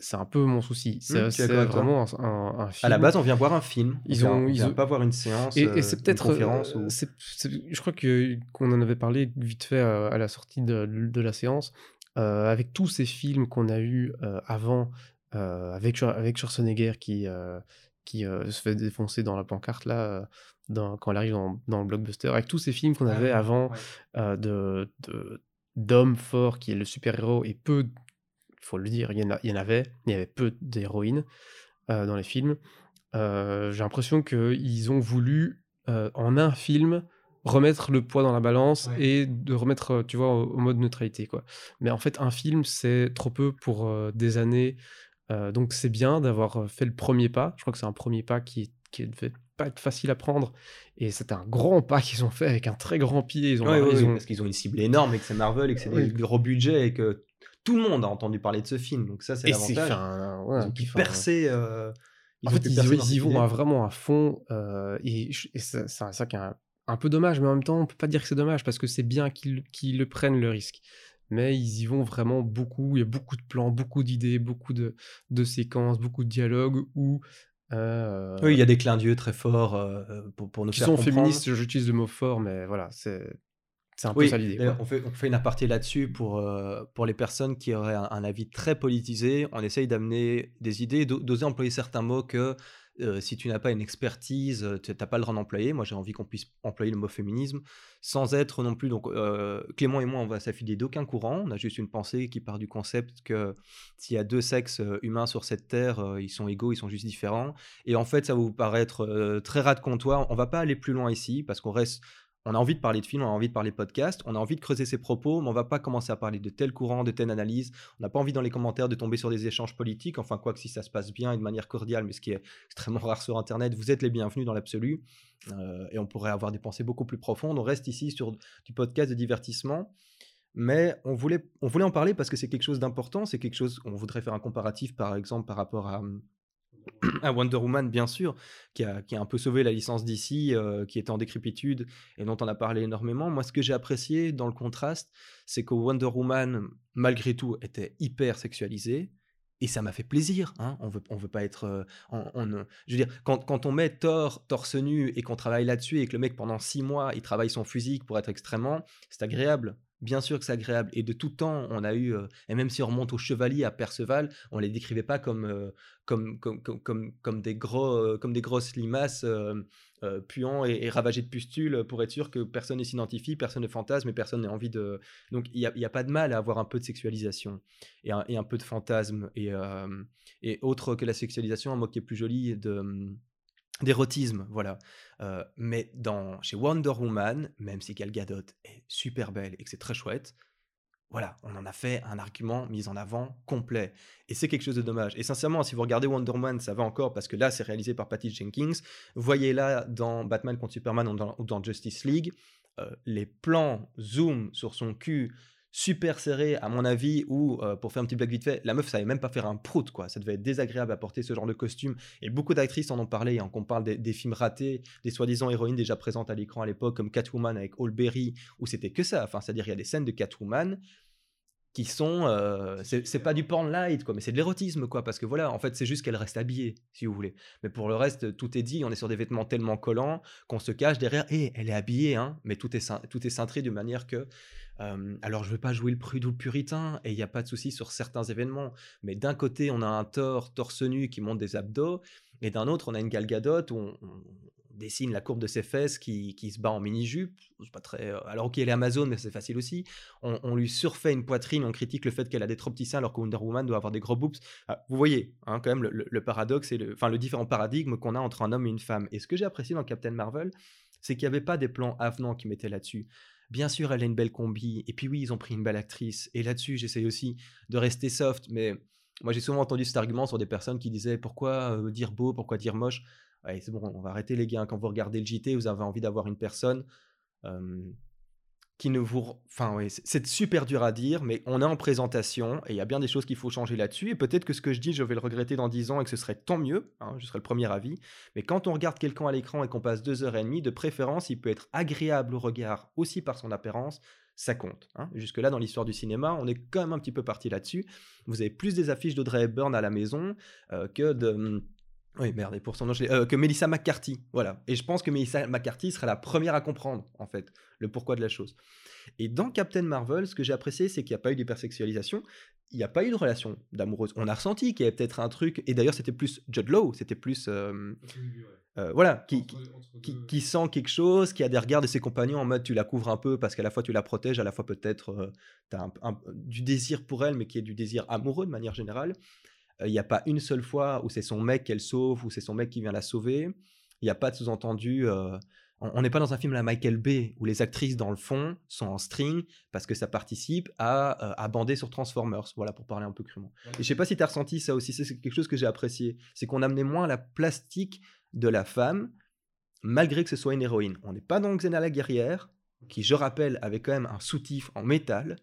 Speaker 1: c'est un peu mon souci. C'est mmh, vraiment un, film.
Speaker 2: À la base, on vient voir un film. Ils ont, ils ont pas voir une séance. Et, c'est peut-être.
Speaker 1: Euh, je crois que qu'on en avait parlé vite fait euh, à, la sortie de, de la séance. Euh, avec tous ces films qu'on a eu avant, avec avec Schwarzenegger qui qui se fait défoncer dans la pancarte là. Dans, quand elle arrive dans, dans, le blockbuster, avec tous ces films qu'on ah avait avant de, d'hommes forts qui est le super-héros et peu faut le dire, il y, en il y en avait, il y avait peu d'héroïnes euh, dans les films. Euh, j'ai l'impression qu'ils ont voulu, euh, en un film, remettre le poids dans la balance et de remettre, tu vois, au, mode neutralité, quoi. Mais en fait, un film, c'est trop peu pour des années. donc c'est bien d'avoir fait le premier pas. Je crois que c'est un premier pas qui, qui devait pas être facile à prendre. Et c'est un grand pas qu'ils ont fait avec un très grand pied. Ils ont,
Speaker 2: Parce qu'ils ont une cible énorme et que c'est Marvel et que c'est des gros budgets et que tout le monde a entendu parler de ce film. Donc ça, c'est l'avantage.
Speaker 1: Ouais,
Speaker 2: ils ont percé. Euh,
Speaker 1: en fait, ils, y vont vraiment à fond. Euh, et, c'est ça qui est un, peu dommage, mais en même temps, on peut pas dire que c'est dommage parce que c'est bien qu'ils le prennent le risque. Mais ils y vont vraiment beaucoup. Il y a beaucoup de plans, beaucoup d'idées, beaucoup de, de, séquences, beaucoup de dialogues où Euh,
Speaker 2: Oui, il y a des clins d'yeux très forts euh, pour, pour nous
Speaker 1: qui
Speaker 2: faire
Speaker 1: sont
Speaker 2: comprendre.
Speaker 1: féministes, j'utilise le mot fort, mais voilà, c'est c'est un peu
Speaker 2: Oui,
Speaker 1: ça l'idée.
Speaker 2: on fait, on fait une aparté là-dessus pour, euh, pour les personnes qui auraient un, un avis très politisé. On essaye d'amener des idées, d'o- d'oser employer certains mots que euh, si tu n'as pas une expertise, tu n'as pas le droit d'employer. Moi, j'ai envie qu'on puisse employer le mot féminisme sans être non plus. Donc, euh, Clément et moi, on va s'affilier d'aucun courant. On a juste une pensée qui part du concept que s'il y a deux sexes humains sur cette terre, ils sont égaux, ils sont juste différents. Et en fait, ça va vous paraître euh, très ras de comptoir. On va pas aller plus loin ici parce qu'on reste on a envie de parler de films, on a envie de parler de podcast, on a envie de creuser ses propos, mais on va pas commencer à parler de tel courant, de telle analyse. On n'a pas envie dans les commentaires de tomber sur des échanges politiques, enfin quoi que si ça se passe bien et de manière cordiale, mais ce qui est extrêmement rare sur Internet, vous êtes les bienvenus dans l'absolu. Euh, et on pourrait avoir des pensées beaucoup plus profondes. On reste ici sur du podcast de divertissement. Mais on voulait, on voulait en parler parce que c'est quelque chose d'important, c'est quelque chose, on voudrait faire un comparatif par exemple par rapport à, à Wonder Woman, bien sûr, qui a, qui a un peu sauvé la licence d'ici, qui était en décrépitude et dont on a parlé énormément. Moi, ce que j'ai apprécié dans le contraste, c'est que Wonder Woman, malgré tout, était hyper sexualisée. Et ça m'a fait plaisir. Hein. On veut, on veut pas être. euh, euh, je veux dire, quand, quand on met Thor torse nu et qu'on travaille là-dessus et que le mec, pendant six mois, il travaille son physique pour être extrêmement, c'est agréable. Bien sûr que c'est agréable. Et de tout temps, on a eu. euh, et même si on remonte au chevalier, à Perceval, on les décrivait pas comme. euh, comme, comme, comme, comme, des, gros, euh, comme des grosses limaces puants et, et ravagées de pustules pour être sûr que personne ne s'identifie, personne ne fantasme et personne n'a envie de. Donc il n'y a, a pas de mal à avoir un peu de sexualisation et un, et un peu de fantasme et, et autre que la sexualisation, un mot qui est plus joli de d'érotisme, voilà. Euh, mais dans, chez Wonder Woman, même si Gal Gadot est super belle et que c'est très chouette, voilà, on en a fait un argument mis en avant complet. Et c'est quelque chose de dommage. Et sincèrement, si vous regardez Wonder Woman, ça va encore parce que là, c'est réalisé par Patty Jenkins. Voyez là dans Batman contre Superman ou dans, ou dans Justice League, euh, les plans zoom sur son cul super serré, à mon avis, ou euh, pour faire un petit blague vite fait, la meuf savait même pas faire un prout, quoi. Ça devait être désagréable à porter ce genre de costume. Et beaucoup d'actrices en ont parlé, hein, qu'on parle des, films ratés, des soi-disant héroïnes déjà présentes à l'écran à l'époque, comme Catwoman avec Berry, où c'était que ça. Enfin, c'est-à-dire, il y a des scènes de Catwoman qui sont euh, c'est pas du porn light quoi mais c'est de l'érotisme quoi parce que voilà en fait c'est juste qu'elle reste habillée si vous voulez mais pour le reste tout est dit on est sur des vêtements tellement collants qu'on se cache derrière et elle est habillée hein mais tout est tout est cintré de manière que alors je veux pas jouer le prude ou le puritain et il n'y a pas de souci sur certains événements mais d'un côté on a un Thor torse nu qui monte des abdos et d'un autre on a une Gal Gadot où on, dessine la courbe de ses fesses qui, se bat en mini-jupe c'est pas très euh, alors ok elle est Amazon mais c'est facile aussi on, lui surfait une poitrine, on critique le fait qu'elle a des trop petits seins alors que Wonder Woman doit avoir des gros boobs. Ah, vous voyez, hein, quand même, le, paradoxe et enfin, le différent paradigme qu'on a entre un homme et une femme. Et ce que j'ai apprécié dans Captain Marvel, c'est qu'il n'y avait pas des plans avenants qui mettaient là-dessus. Bien sûr, elle a une belle combi, et puis oui, ils ont pris une belle actrice. Et là-dessus, j'essaye aussi de rester soft, mais moi j'ai souvent entendu cet argument sur des personnes qui disaient pourquoi euh, dire beau, pourquoi dire moche? Ouais, c'est bon, on va arrêter les gars. Quand vous regardez le JT, vous avez envie d'avoir une personne qui ne vous... Enfin, oui, c'est super dur à dire, mais on est en présentation et il y a bien des choses qu'il faut changer là-dessus. Et peut-être que ce que je dis, je vais le regretter dans 10 ans et que ce serait tant mieux, hein, je serai le premier avis. Mais quand on regarde quelqu'un à l'écran et qu'on passe deux heures et demie, de préférence, il peut être agréable au regard aussi par son apparence. Ça compte. hein. Jusque-là, dans l'histoire du cinéma, on est quand même un petit peu parti là-dessus. Vous avez plus des affiches d'Audrey Hepburn à la maison euh, que de. Oui, merde, et pour son euh, que Melissa McCarthy. Voilà. Et je pense que Melissa McCarthy serait la première à comprendre, en fait, le pourquoi de la chose. Et dans Captain Marvel, ce que j'ai apprécié, c'est qu'il n'y a pas eu d'hypersexualisation, il n'y a pas eu de relation d'amoureuse. On a ressenti qu'il y avait peut-être un truc, et d'ailleurs c'était plus Judd Law, c'était plus... euh, euh, voilà, qui, qui, qui- qui sent quelque chose, qui a des regards de ses compagnons en mode tu la couvres un peu parce qu'à la fois tu la protèges, à la fois peut-être tu as du désir pour elle, mais qui est du désir amoureux de manière générale. Il n'y a pas une seule fois où c'est son mec qu'elle sauve, ou c'est son mec qui vient la sauver. Il n'y a pas de sous-entendu. euh, on n'est pas dans un film à la Michael Bay où les actrices dans le fond sont en string parce que ça participe à, euh, à bander sur Transformers. Voilà, pour parler un peu crûment. Et je sais pas si tu as ressenti ça aussi, c'est c'est quelque chose que j'ai apprécié. C'est qu'on amenait moins la plastique de la femme, malgré que ce soit une héroïne. On n'est pas dans Xena la guerrière, qui, je rappelle, avait quand même un soutif en métal.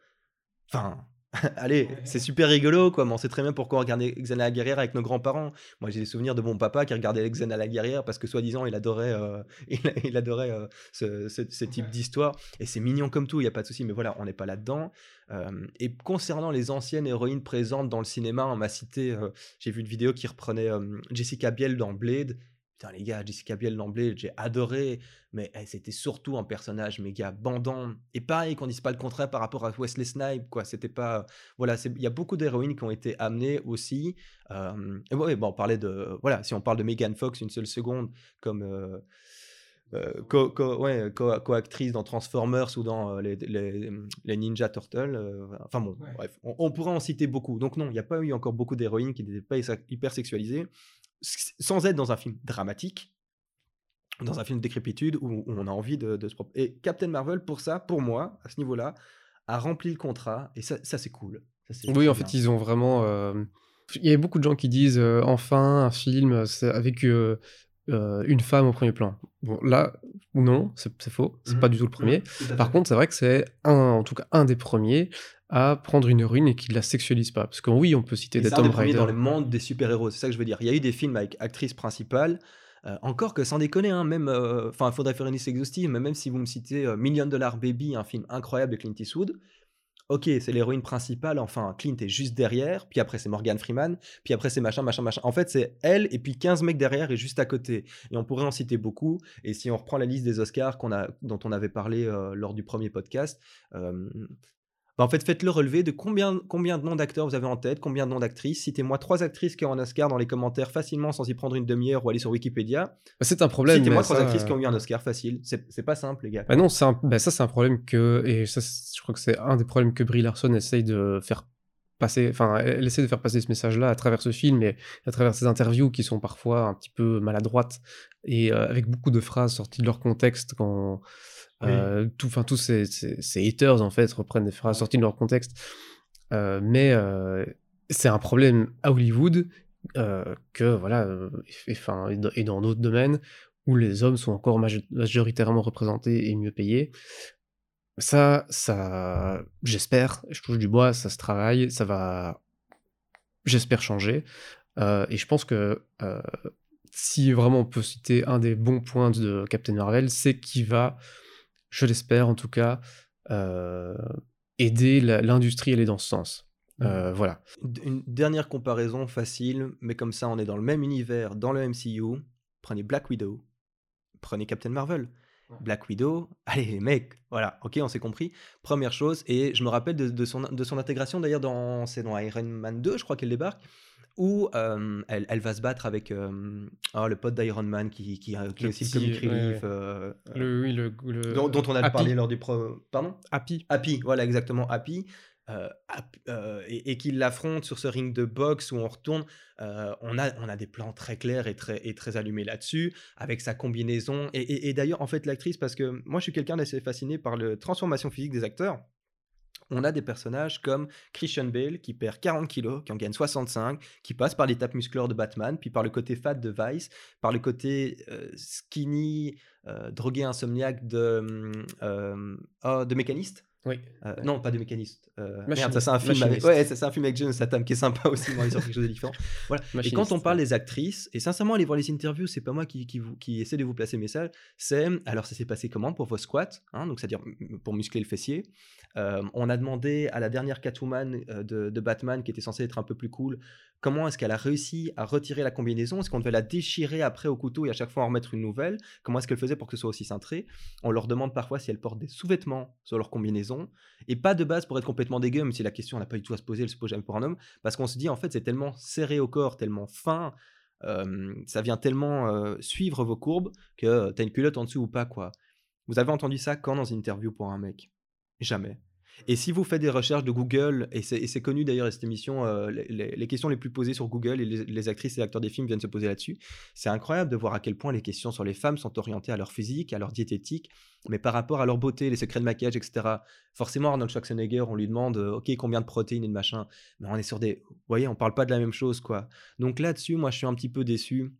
Speaker 2: Enfin, Allez, c'est super rigolo, quoi, mais on sait très bien pourquoi on regardait Xena la guerrière avec nos grands-parents. Moi, j'ai des souvenirs de mon papa qui regardait Xena la guerrière parce que, soi-disant, il adorait, euh, il, il adorait euh, ce, ce- ce type d'histoire. Et c'est mignon comme tout, il n'y a pas de souci, mais voilà, on n'est pas là-dedans. Euh, et concernant les anciennes héroïnes présentes dans le cinéma, on m'a cité, j'ai vu une vidéo qui reprenait Jessica Biel dans Blade. Putain, les gars, Jessica Biel Blade, j'ai adoré, mais elle, c'était surtout un personnage méga bandant. Et pareil, qu'on dise pas le contraire par rapport à Wesley Snipes, quoi. C'était pas. Voilà, c'est- il y a beaucoup d'héroïnes qui ont été amenées aussi. Euh, et ouais, bon, on parlait de. Voilà, si on parle de Megan Fox une seule seconde, comme. euh, euh, co- co- ouais, co- co-actrice dans Transformers ou dans euh, les, les- les Ninja Turtles. euh, enfin bon,
Speaker 1: Ouais.
Speaker 2: bref, on, on pourrait en citer beaucoup. Donc non, il n'y a pas eu encore beaucoup d'héroïnes qui n'étaient pas hyper sexualisées, sans être dans un film dramatique, dans un film de décrépitude où, on a envie de, de se... Et Captain Marvel, pour ça, pour moi, à ce niveau-là, a rempli le contrat, et ça, ça c'est cool. Ça,
Speaker 1: Oui, en fait, ils ont vraiment. euh, Il y a beaucoup de gens qui disent euh, enfin un film euh, avec euh, une femme au premier plan. Bon, là, non, c'est c'est faux. C'est pas
Speaker 2: Mhm.
Speaker 1: du tout le premier.
Speaker 2: Tout à
Speaker 1: Par contre, c'est vrai que c'est un, en tout cas, un des premiers à prendre une héroïne et qui ne la sexualise pas. Parce que oui, on peut citer des Tomb Raider.
Speaker 2: dans le monde des super-héros, c'est ça que je veux dire. Il y a eu des films avec actrice principale, euh, encore que sans déconner, hein, même, euh, enfin, il faudrait faire une liste exhaustive, mais même si vous me citez euh, Million Dollar Baby, un film incroyable de Clint Eastwood, ok, c'est l'héroïne principale, enfin, Clint est juste derrière, puis après c'est Morgan Freeman, puis après c'est machin, machin, machin. En fait, c'est elle et puis 15 mecs derrière et juste à côté. Et on pourrait en citer beaucoup. Et si on reprend la liste des Oscars qu'on a, dont on avait parlé euh, lors du premier podcast, euh, bah, en fait, faites le relevé de combien, combien de noms d'acteurs vous avez en tête, combien de noms d'actrices. Citez-moi trois actrices qui ont un Oscar dans les commentaires facilement sans y prendre une demi-heure ou aller sur Wikipédia.
Speaker 1: Bah, c'est un problème.
Speaker 2: Citez-moi trois
Speaker 1: ça,
Speaker 2: actrices
Speaker 1: euh,
Speaker 2: qui ont eu un Oscar facile. C'est pas simple, les gars.
Speaker 1: Bah non, c'est un- bah ça c'est un problème que et ça je crois que c'est un des problèmes que Brie Larson essaye de faire passer. Enfin, elle essaie de faire passer ce message-là à travers ce film et à travers ses interviews qui sont parfois un petit peu maladroites et euh, avec beaucoup de phrases sorties de leur contexte quand euh, enfin tous ces, haters en fait reprennent des phrases sorties de leur contexte. Euh, mais euh, c'est un problème à Hollywood euh, que voilà et, et dans- d'autres domaines où les hommes sont encore majo- majoritairement représentés et mieux payés. Ça, ça, j'espère, je touche du bois, ça se travaille, ça va, j'espère changer. Et je pense que si vraiment on peut citer un des bons points de Captain Marvel, c'est qu'il va, je l'espère en tout cas, euh, aider l'industrie à aller dans ce sens. Euh, voilà.
Speaker 2: Une dernière comparaison facile, mais comme ça on est dans le même univers, dans le MCU. Prenez Black Widow, prenez Captain Marvel. Black Widow, allez les mecs, voilà, ok, on s'est compris. Première chose, et je me rappelle de, de son, de son intégration d'ailleurs dans, c'est dans Iron Man 2, je crois qu'elle débarque, où euh, elle, elle va se battre avec euh, oh, le pote d'Iron Man qui, qui, qui est aussi le
Speaker 1: petit,
Speaker 2: comic
Speaker 1: ouais,
Speaker 2: relief,
Speaker 1: ouais.
Speaker 2: euh, euh,
Speaker 1: Le, oui, le, le-
Speaker 2: dont, dont on a
Speaker 1: Happy.
Speaker 2: parlé lors du pro... Pardon?
Speaker 1: Happy.
Speaker 2: Happy, voilà exactement Happy, euh, euh, et, et qu'il l'affronte sur ce ring de boxe où on retourne, euh, on, a, on a des plans très clairs et très, et très allumés là-dessus, avec sa combinaison. Et, et- et d'ailleurs, en fait, l'actrice, parce que moi je suis quelqu'un d'assez fasciné par la transformation physique des acteurs. On a des personnages comme Christian Bale qui perd 40 kilos, qui en gagne 65, qui passe par l'étape musculaire de Batman, puis par le côté fat de Vice, par le côté euh, skinny, euh, drogué insomniaque de, hum, euh, oh, de Mécaniste.
Speaker 1: Oui.
Speaker 2: Euh, non, pas de mécaniste. Euh, merde, ça c'est un film. Avec, ouais, ça c'est un film avec qui est sympa aussi, mais sur quelque chose de différent. Voilà. Et quand on parle des actrices, et sincèrement, allez voir les interviews, c'est pas moi qui, qui, vous, qui essaie de vous placer le message. C'est alors ça s'est passé comment pour vos squats, hein, donc c'est-à-dire pour muscler le fessier. Euh, on a demandé à la dernière Catwoman euh, de, de Batman, qui était censée être un peu plus cool, comment est-ce qu'elle a réussi à retirer la combinaison? Est-ce qu'on devait la déchirer après au couteau et à chaque fois en remettre une nouvelle? Comment est-ce qu'elle faisait pour que ce soit aussi cintré? On leur demande parfois si elles portent des sous-vêtements sur leur combinaison. Et pas de base pour être complètement dégueu, même si la question n'a pas du tout à se poser, elle se pose jamais pour un homme, parce qu'on se dit en fait c'est tellement serré au corps, tellement fin, ça vient tellement suivre vos courbes que t'as une culotte en dessous ou pas quoi. Vous avez entendu ça quand dans une interview pour un mec? Jamais. Et si vous faites des recherches de Google, et c'est connu d'ailleurs cette émission, euh, les, questions les plus posées sur Google, et les, les actrices et acteurs des films viennent se poser là-dessus, c'est incroyable de voir à quel point les questions sur les femmes sont orientées à leur physique, à leur diététique, mais par rapport à leur beauté, les secrets de maquillage, etc. Forcément, Arnold Schwarzenegger, on lui demande, euh, ok, combien de protéines et de machin, mais on est sur des... Vous voyez, on parle pas de la même chose, quoi. Donc là-dessus, moi, je suis un petit peu déçu.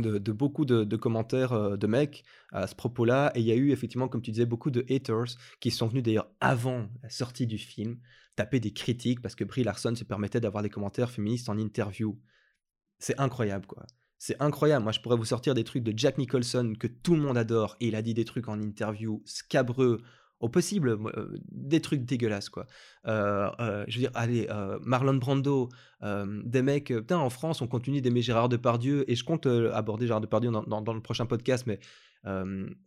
Speaker 2: De, beaucoup de, de commentaires euh, de mecs à ce propos-là. Et il y a eu effectivement, comme tu disais, beaucoup de haters qui sont venus d'ailleurs avant la sortie du film taper des critiques parce que Brie Larson se permettait d'avoir des commentaires féministes en interview. C'est incroyable, quoi. C'est incroyable. Moi, je pourrais vous sortir des trucs de Jack Nicholson que tout le monde adore et il a dit des trucs en interview scabreux au possible, des trucs dégueulasses, quoi. Je veux dire, allez, Marlon Brando, des mecs, putain, en France, on continue d'aimer Gérard Depardieu, et je compte aborder Gérard Depardieu dans, dans, le prochain podcast, mais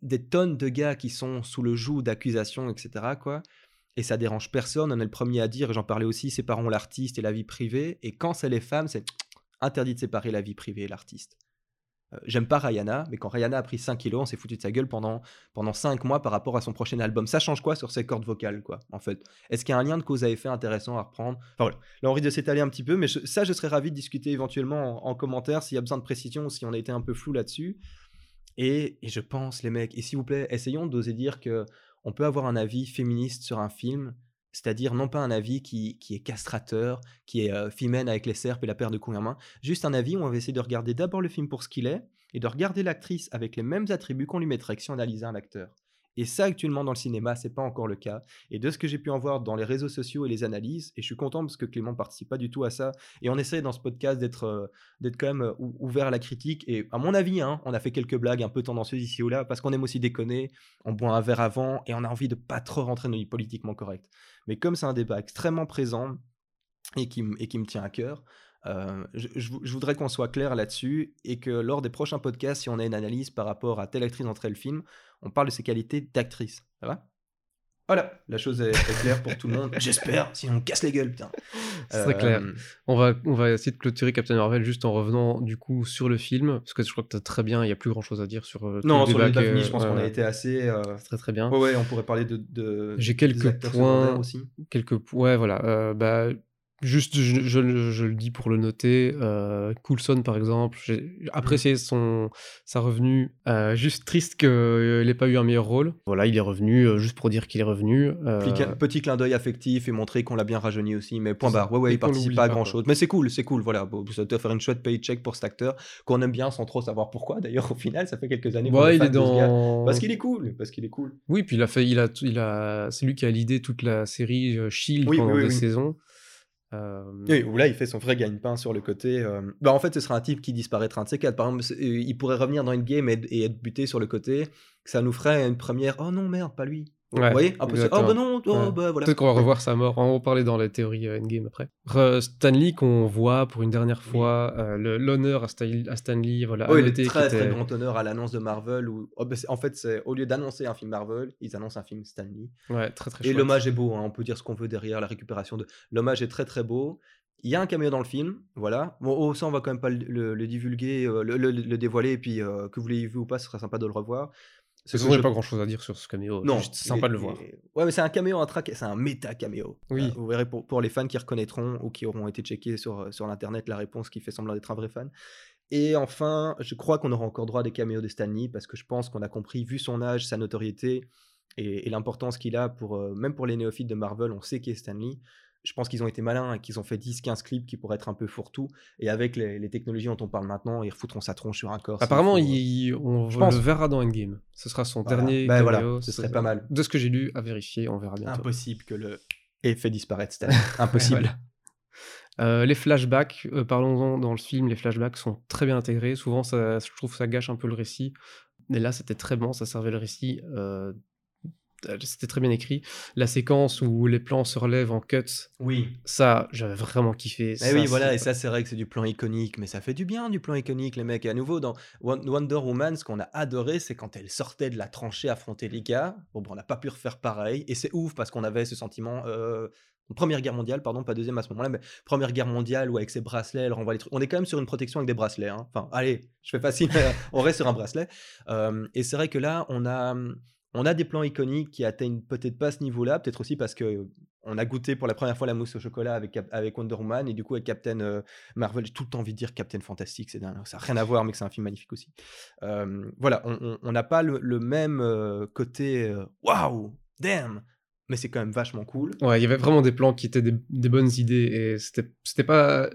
Speaker 2: des tonnes de gars qui sont sous le joug d'accusations, etc., quoi. Et ça dérange personne, on est le premier à dire, j'en parlais aussi, séparons l'artiste et la vie privée, et quand c'est les femmes, c'est interdit de séparer la vie privée et l'artiste. Euh, j'aime pas Rihanna, mais quand Rihanna a pris 5 kilos, on s'est foutu de sa gueule pendant, pendant 5 mois par rapport à son prochain album. Ça change quoi sur ses cordes vocales, quoi, en fait? Est-ce qu'il y a un lien de cause à effet intéressant à reprendre? Enfin voilà, là on risque de s'étaler un petit peu, mais ça je serais ravi de discuter éventuellement en, commentaire s'il y a besoin de précision ou si on a été un peu flou là-dessus. Et, et, je pense, les mecs, et s'il vous plaît, essayons d'oser dire que on peut avoir un avis féministe sur un film c'est-à-dire non pas un avis qui, est castrateur, qui est euh, avec les serpes et la paire de couilles en main, juste un avis où on va essayer de regarder d'abord le film pour ce qu'il est, et de regarder l'actrice avec les mêmes attributs qu'on lui mettrait si on analysait un acteur. Et ça, actuellement, dans le cinéma, c'est pas encore le cas. Et de ce que j'ai pu en voir dans les réseaux sociaux et les analyses, et je suis content parce que Clément participe pas du tout à ça, et on essaie dans ce podcast d'être euh, quand même euh, ouvert à la critique. Et à mon avis, hein, on a fait quelques blagues un peu tendancieuses ici ou là, parce qu'on aime aussi déconner, on boit un verre avant, et on a envie de pas trop rentrer dans les politiquement correct. Mais comme c'est un débat extrêmement présent et qui, et qui me tient à cœur, euh, je, voudrais qu'on soit clair là-dessus et que lors des prochains podcasts, si on a une analyse par rapport à telle actrice dans tel film, on parle de ses qualités d'actrice. Ça va? Voilà, la chose est, claire pour tout le monde. J'espère, sinon on casse les gueules, putain.
Speaker 1: C'est très clair. Euh, on va, on va essayer de clôturer Captain Marvel juste en revenant du coup sur le film, parce que je crois que tu as très bien, il n'y a plus grand chose à dire sur
Speaker 2: euh, Non, sur le Daphne, je pense qu'on a été assez.
Speaker 1: Très très bien.
Speaker 2: Ouais, ouais, on pourrait parler de. de
Speaker 1: J'ai quelques points. Aussi. Quelques, ouais, voilà. bah, Juste, je, je, le dis pour le noter, euh, Coulson par exemple, j'ai apprécié son, sa revenue. Euh, juste triste qu'il n'ait pas eu un meilleur rôle. Voilà, il est revenu euh, juste pour dire qu'il est revenu. Euh,
Speaker 2: petit clin d'œil affectif et montrer qu'on l'a bien rajeuni aussi, mais point barre. Ouais, ouais, il participe pas à grand chose. Mais c'est cool, c'est cool. Voilà, bon, ça te faire une chouette paycheck pour cet acteur qu'on aime bien sans trop savoir pourquoi. D'ailleurs, au final, ça fait quelques années.
Speaker 1: Ouais, il est dans.
Speaker 2: Parce qu'il est cool, parce qu'il est cool.
Speaker 1: Oui, puis il a fait, il a, il a, c'est lui qui a l'idée toute la série Shield pendant des saisons.
Speaker 2: Euh... Où là, il fait son vrai gagne-pain sur le côté. Euh, en fait, ce sera un type qui disparaîtra un de ces quatre. Par exemple, il pourrait revenir dans une game et, et être buté sur le côté. Ça nous ferait une première. Oh non, merde, pas lui. Vous voyez un peu Oh bah non, oh, bah voilà.
Speaker 1: Peut-être qu'on va revoir sa mort. On va en parler dans la théorie euh, Endgame après. Stanley qu'on voit pour une dernière fois, euh, l'honneur à, Stanley, voilà.
Speaker 2: Oui, très très grand honneur à l'annonce de Marvel. Où, oh, bah, en fait, c'est au lieu d'annoncer un film Marvel, ils annoncent un film Stanley.
Speaker 1: Ouais, très très.
Speaker 2: Et l'hommage est beau. Hein, on peut dire ce qu'on veut derrière la récupération de. L'hommage est très très beau. Il y a un caméo dans le film, voilà. Bon, oh, ça, on va quand même pas le, divulguer, euh, le, le, dévoiler, et puis que vous l'ayez vu ou pas, ce sera sympa de le revoir.
Speaker 1: C'est que je... pas grand chose à dire sur ce caméo. Non, c'est sympa de le voir.
Speaker 2: Ouais, mais c'est un caméo, un track, c'est un méta caméo. Oui. Euh, vous verrez pour, pour, les fans qui reconnaîtront ou qui auront été checkés sur, euh, sur l'internet la réponse qui fait semblant d'être un vrai fan. Et enfin, je crois qu'on aura encore droit à des caméos de Stanley parce que je pense qu'on a compris, vu son âge, sa notoriété et, l'importance qu'il a pour euh, même pour les néophytes de Marvel, on sait qui est Stanley je pense qu'ils ont été malins et qu'ils ont fait 10-15 clips qui pourraient être un peu fourre-tout. Et avec les, technologies dont on parle maintenant, ils refoutront sa tronche sur un corps.
Speaker 1: Apparemment, il, on le verra dans Endgame. Ce sera son dernier
Speaker 2: ben voilà, ce serait pas mal.
Speaker 1: De ce que j'ai lu, à vérifier, on verra bientôt.
Speaker 2: Impossible que le ait fait disparaître Stan. Impossible.
Speaker 1: Euh, les flashbacks, euh, parlons-en dans le film, les flashbacks sont très bien intégrés. Souvent, ça, je trouve que ça gâche un peu le récit. Mais là, c'était très bon, ça servait le récit. Euh, c'était très bien écrit. La séquence où les plans se relèvent en cuts.
Speaker 2: Oui.
Speaker 1: Ça, j'avais vraiment kiffé.
Speaker 2: Eh oui, voilà, et ça, c'est vrai que c'est du plan iconique, mais ça fait du bien du plan iconique, les mecs. Et à nouveau, dans Wonder Woman, ce qu'on a adoré, c'est quand elle sortait de la tranchée affronter les gars. Bon, on n'a pas pu refaire pareil, et c'est ouf parce qu'on avait ce sentiment. Euh, Première guerre mondiale, pardon, pas deuxième à ce moment-là, mais première guerre mondiale où avec ses bracelets, elle renvoie les trucs. On est quand même sur une protection avec des bracelets. Hein. Enfin, allez, je fais facile, on reste sur un bracelet. Euh, et c'est vrai que là, on a, on a des plans iconiques qui atteignent peut-être pas ce niveau-là, peut-être aussi parce que on a goûté pour la première fois la mousse au chocolat avec, Wonder Woman et du coup avec Captain euh, Marvel, j'ai tout le temps envie de dire Captain Fantastic, c'est ça n'a rien à voir mais c'est un film magnifique aussi. voilà, on n'a pas le, même euh, côté waouh, wow, damn, mais c'est quand même vachement cool.
Speaker 1: Ouais, il y avait vraiment des plans qui étaient des, bonnes idées et c'était pas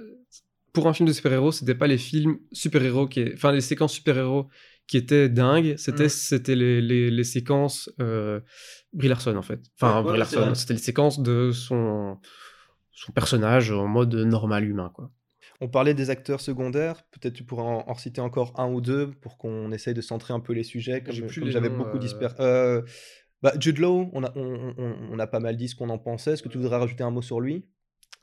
Speaker 1: pour un film de super-héros, c'était pas les films super-héros enfin les séquences super-héros qui étaient dingues, c'était
Speaker 2: Mm.
Speaker 1: c'était les, les, les séquences euh, en fait. Enfin
Speaker 2: Ouais,
Speaker 1: c'était les séquences de son son personnage en mode normal humain quoi.
Speaker 2: On parlait des acteurs secondaires, peut-être tu pourrais en, en citer encore un ou deux pour qu'on essaye de centrer un peu les sujets, comme, comme j'avais beaucoup
Speaker 1: euh.
Speaker 2: dispersé. Euh, bah, Jude Law, on a, on, on- on a pas mal dit ce qu'on en pensait. Est-ce que tu voudrais rajouter un mot sur lui?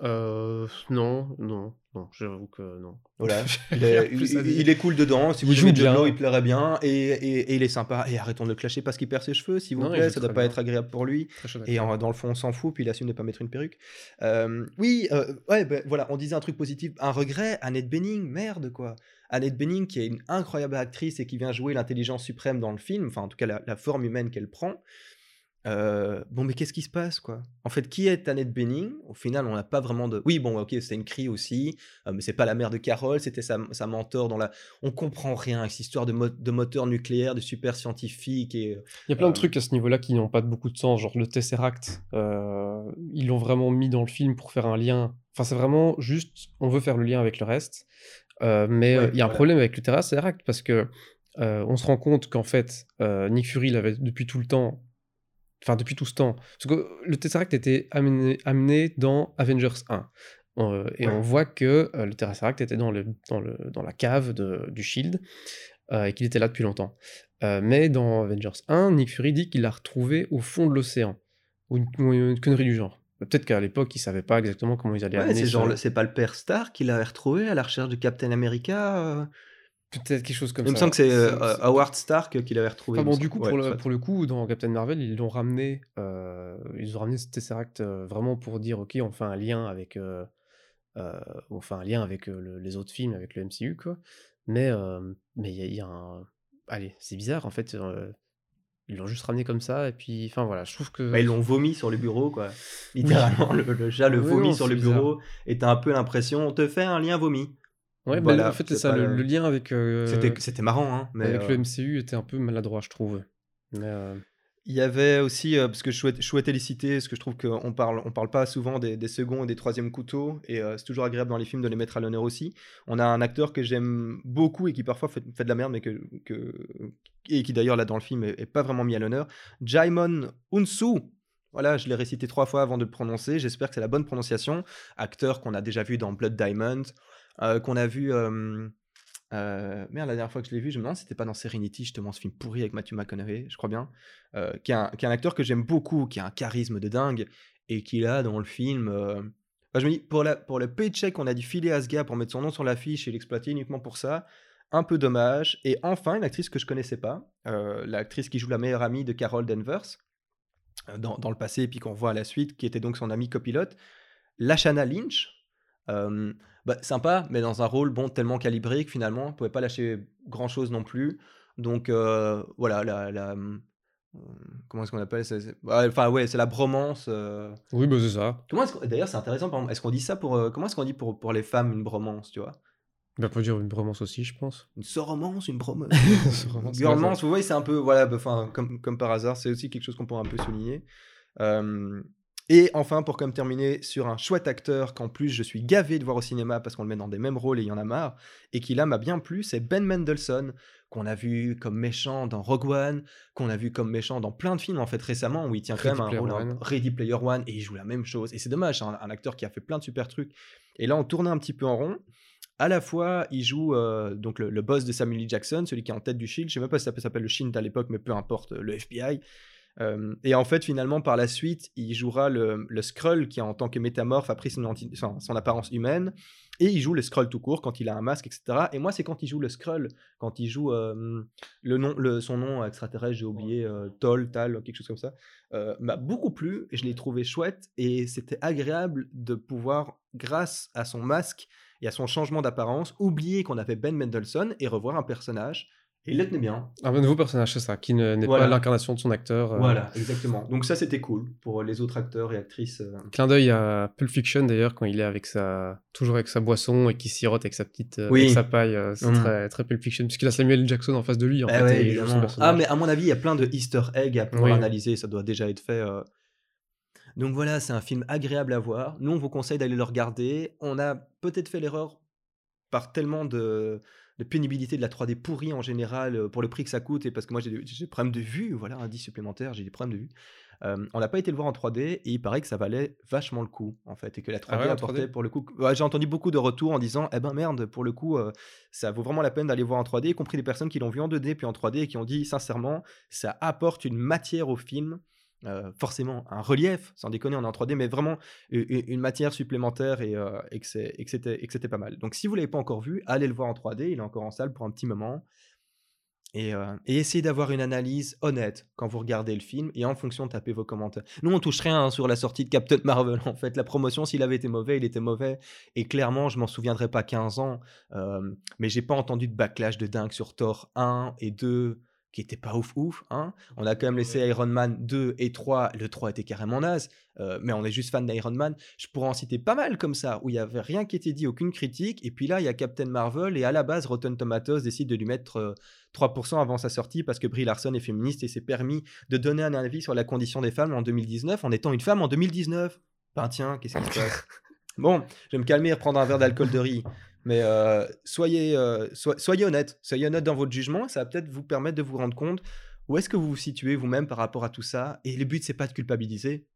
Speaker 1: Euh, non, non, non, j'avoue que non.
Speaker 2: Voilà. Il, est, il- il cool dedans. Si vous
Speaker 1: joue
Speaker 2: aimez Jude
Speaker 1: bien.
Speaker 2: Law, il plairait bien et, et- et il est sympa. Et arrêtons de le clasher parce qu'il perd ses cheveux, s'il vous
Speaker 1: Non,
Speaker 2: plaît. Ça doit pas
Speaker 1: bien.
Speaker 2: être agréable pour lui. Et en- dans le fond, on s'en fout, puis il assume de pas mettre une perruque. Euh, oui, euh, ouais, ben, voilà, on disait un truc positif. Un regret, Annette Bening, merde quoi. Annette Bening, qui est une incroyable actrice et qui vient jouer l'intelligence suprême dans le film, enfin en tout cas la, la forme humaine qu'elle prend. Euh, bon, mais qu'est-ce qui se passe quoi? En fait, qui est Annette Bening? Au final, on n'a pas vraiment de. Oui, bon, ok, c'était une crie aussi, euh, mais c'est pas la mère de Carole, c'était sa, sa mentor dans la. On comprend rien avec cette histoire de, mo- de moteur nucléaire, de super scientifique et.
Speaker 1: Il y a plein de trucs à ce niveau-là qui n'ont pas beaucoup de sens, genre le Tesseract, ils l'ont vraiment mis dans le film pour faire un lien. Enfin, c'est vraiment juste, on veut faire le lien avec le reste, mais
Speaker 2: Ouais,
Speaker 1: il y a un problème avec le Tesseract parce que on se rend compte qu'en fait, Nick Fury l'avait depuis tout le temps, enfin depuis tout ce temps, parce que le Tesseract était amené, amené dans Avengers 1. Euh, et
Speaker 2: Ouais.
Speaker 1: on voit que euh, le Tesseract était dans, le, dans, le, dans la cave de- du Shield euh, et qu'il était là depuis longtemps. Mais dans Avengers 1, Nick Fury dit qu'il l'a retrouvé au fond de l'océan. Ou une, connerie du genre. Peut-être qu'à l'époque, ils savaient pas exactement comment ils allaient
Speaker 2: Ouais,
Speaker 1: amener
Speaker 2: c'est
Speaker 1: ce-
Speaker 2: pas le père Stark qui l'avait retrouvé à la recherche de Captain America
Speaker 1: Peut-être quelque chose comme
Speaker 2: Il
Speaker 1: ça.
Speaker 2: me semble que c'est euh, Howard Stark qui l'avait retrouvé.
Speaker 1: Enfin
Speaker 2: il
Speaker 1: bon, du coup,
Speaker 2: Ouais,
Speaker 1: pour, le, pour le coup, dans Captain Marvel, ils l'ont ramené, euh, ils ont ramené ce Tesseract euh, vraiment pour dire, ok, on fait un lien avec, on fait un lien avec le- les autres films, avec le MCU, quoi. Mais mais il y, a- il y a un, allez, c'est bizarre en fait. ils l'ont juste ramené comme ça et puis, enfin voilà, je trouve que
Speaker 2: Bah, ils l'ont vomi sur le bureau, quoi. Littéralement, le, le chat le
Speaker 1: Oui,
Speaker 2: vomi
Speaker 1: non,
Speaker 2: sur le
Speaker 1: bizarre.
Speaker 2: bureau et t'as un peu l'impression, on te fait un lien vomi.
Speaker 1: Ouais, bah, en fait,
Speaker 2: c'est
Speaker 1: ça, le,
Speaker 2: le-
Speaker 1: le lien avec euh,
Speaker 2: C'était C'était marrant, hein. Mais
Speaker 1: avec
Speaker 2: euh,
Speaker 1: le MCU était un peu maladroit, je trouve. Mais euh,
Speaker 2: Il y avait aussi, parce que je souhaitais, je souhaitais les citer, parce que je trouve qu'on parle, on parle pas souvent des, des seconds et des troisièmes couteaux, et c'est toujours agréable dans les films de les mettre à l'honneur aussi. On a un acteur que j'aime beaucoup et qui parfois fait, fait de la merde, mais que, que et qui d'ailleurs là dans le film est, est pas vraiment mis à l'honneur. Jaimon Unsu. Voilà, je l'ai récité trois fois avant de le prononcer. J'espère que c'est la bonne prononciation. Acteur qu'on a déjà vu dans Blood Diamond, qu'on a vu. euh, euh, merde, la dernière fois que je l'ai vu, je me demande c'était pas dans Serenity, justement, ce film pourri avec Matthew McConaughey, je crois bien. Euh, qui, est un, acteur que j'aime beaucoup, qui a un charisme de dingue, et qui là, dans le film. euh, je me dis, pour, la, pour le paycheck qu'on a dû filer à ce gars pour mettre son nom sur l'affiche et l'exploiter uniquement pour ça, un peu dommage. Et enfin, une actrice que je connaissais pas, euh, l'actrice qui joue la meilleure amie de Carol Danvers, euh, dans, dans le passé, et puis qu'on voit à la suite, qui était donc son amie copilote, Lashana Lynch. Euh, bah, sympa, mais dans un rôle bon tellement calibré que finalement, on pouvait pas lâcher grand chose non plus. Donc euh, voilà, la, la, hum, euh, comment est-ce qu'on appelle ça? Enfin ouais, c'est la bromance. euh.
Speaker 1: oui, bah c'est ça.
Speaker 2: Comment est-ce D'ailleurs, c'est intéressant. Est-ce qu'on dit ça pour comment est-ce qu'on dit pour pour les femmes une bromance, tu vois?
Speaker 1: Bah, peut dire une bromance aussi, je pense.
Speaker 2: Une soromance, une bromance.
Speaker 1: Soromance,
Speaker 2: Girlmance, vous voyez, c'est un peu, voilà, bah, enfin, comme, comme par hasard, c'est aussi quelque chose qu'on pourrait un peu souligner. Euh, et enfin, pour comme terminer sur un chouette acteur qu'en plus je suis gavé de voir au cinéma parce qu'on le met dans des mêmes rôles et il y en a marre, et qui là m'a bien plu, c'est Ben Mendelsohn, qu'on a vu comme méchant dans Rogue One, qu'on a vu comme méchant dans plein de films en fait récemment, où il tient quand même un rôle,
Speaker 1: One.
Speaker 2: Ready Player One, et il joue la même chose. Et c'est dommage, c'est un, un acteur qui a fait plein de super trucs. Et là, on tournait un petit peu en rond. À la fois, il joue euh, donc le, le boss de Samuel L. Jackson, celui qui est en tête du Shield. Je sais même pas si ça peut- s'appelle le Shield à l'époque, mais peu importe, le FBI. Euh, et en fait, finalement, par la suite, il jouera le, le Skrull qui, en tant que métamorphe, a pris son, anti- enfin, son apparence humaine. Et il joue le Skrull tout court quand il a un masque, etc. Et moi, c'est quand il joue le Skrull, quand il joue euh, le nom, le, son nom extraterrestre, j'ai oublié, euh, Tol, Tal, quelque chose comme ça, euh, m'a beaucoup plu. Et je l'ai trouvé chouette. Et c'était agréable de pouvoir, grâce à son masque et à son changement d'apparence, oublier qu'on avait Ben Mendelsohn et revoir un personnage. Et il le tenait bien.
Speaker 1: Un nouveau personnage, c'est ça, qui ne- n'est
Speaker 2: Voilà.
Speaker 1: pas l'incarnation de son acteur. euh.
Speaker 2: Voilà, exactement. Donc ça, c'était cool pour les autres acteurs et actrices. euh.
Speaker 1: Clin d'œil à Pulp Fiction d'ailleurs, quand il est avec sa. toujours avec sa boisson et qui sirote avec sa petite. euh,
Speaker 2: Oui.
Speaker 1: avec sa paille. euh, c'est
Speaker 2: Mhm.
Speaker 1: très, très Pulp Fiction, puisqu'il a Samuel. Jackson en face de lui. En
Speaker 2: Eh
Speaker 1: fait,
Speaker 2: ouais,
Speaker 1: et il joue son
Speaker 2: évidemment.
Speaker 1: personnage.
Speaker 2: Ah, mais à mon avis, il y a plein de Easter eggs à pouvoir
Speaker 1: Oui.
Speaker 2: analyser. Ça doit déjà être fait. Donc voilà, c'est un film agréable à voir. Nous, on vous conseille d'aller le regarder. On a peut-être fait l'erreur par tellement de, de pénibilité de la 3D pourrie en général euh, pour le prix que ça coûte et parce que moi j'ai des, problèmes de vue, voilà, un 10 supplémentaire, j'ai des problèmes de vue. Euh, on n'a pas été le voir en 3D et il paraît que ça valait vachement le coup en fait et que la 3D
Speaker 1: Ah ouais,
Speaker 2: apportait
Speaker 1: 3D?
Speaker 2: pour le coup. Ouais, j'ai entendu beaucoup de retours en disant eh ben merde pour le coup euh, ça vaut vraiment la peine d'aller voir en 3D, y compris des personnes qui l'ont vu en 2D puis en 3D et qui ont dit sincèrement ça apporte une matière au film. Euh, forcément un relief, sans déconner, on est en 3D, mais vraiment une matière supplémentaire et, euh, et que c'était pas mal. Donc si vous l'avez pas encore vu, allez le voir en 3D, il est encore en salle pour un petit moment. Et, euh, et essayez d'avoir une analyse honnête quand vous regardez le film et en fonction tapez vos commentaires. Nous on touche rien hein, sur la sortie de Captain Marvel en fait. La promotion s'il avait été mauvais, il était mauvais. Et clairement je m'en souviendrai pas 15 ans. mais j'ai pas entendu de backlash de dingue sur Thor 1 et 2 qui était pas ouf ouf. Hein. On a quand même laissé Iron Man 2 et 3. Le 3 était carrément naze. euh, mais on est juste fan d'Iron Man. Je pourrais en citer pas mal comme ça, où il y avait rien qui était dit, aucune critique. Et puis là, il y a Captain Marvel. Et à la base, Rotten Tomatoes décide de lui mettre euh, 3% avant sa sortie parce que Brie Larson est féministe et s'est permis de donner un avis sur la condition des femmes en 2019 en étant une femme en 2019. Ben tiens, qu'est-ce qui se passe? Bon, je vais me calmer et reprendre un verre d'alcool de riz. Mais soyez, so- soyez honnête, soyez honnête dans votre jugement, ça va peut-être vous permettre de vous rendre compte où est-ce que vous vous situez vous-même par rapport à tout ça. Et le but, c'est pas de culpabiliser.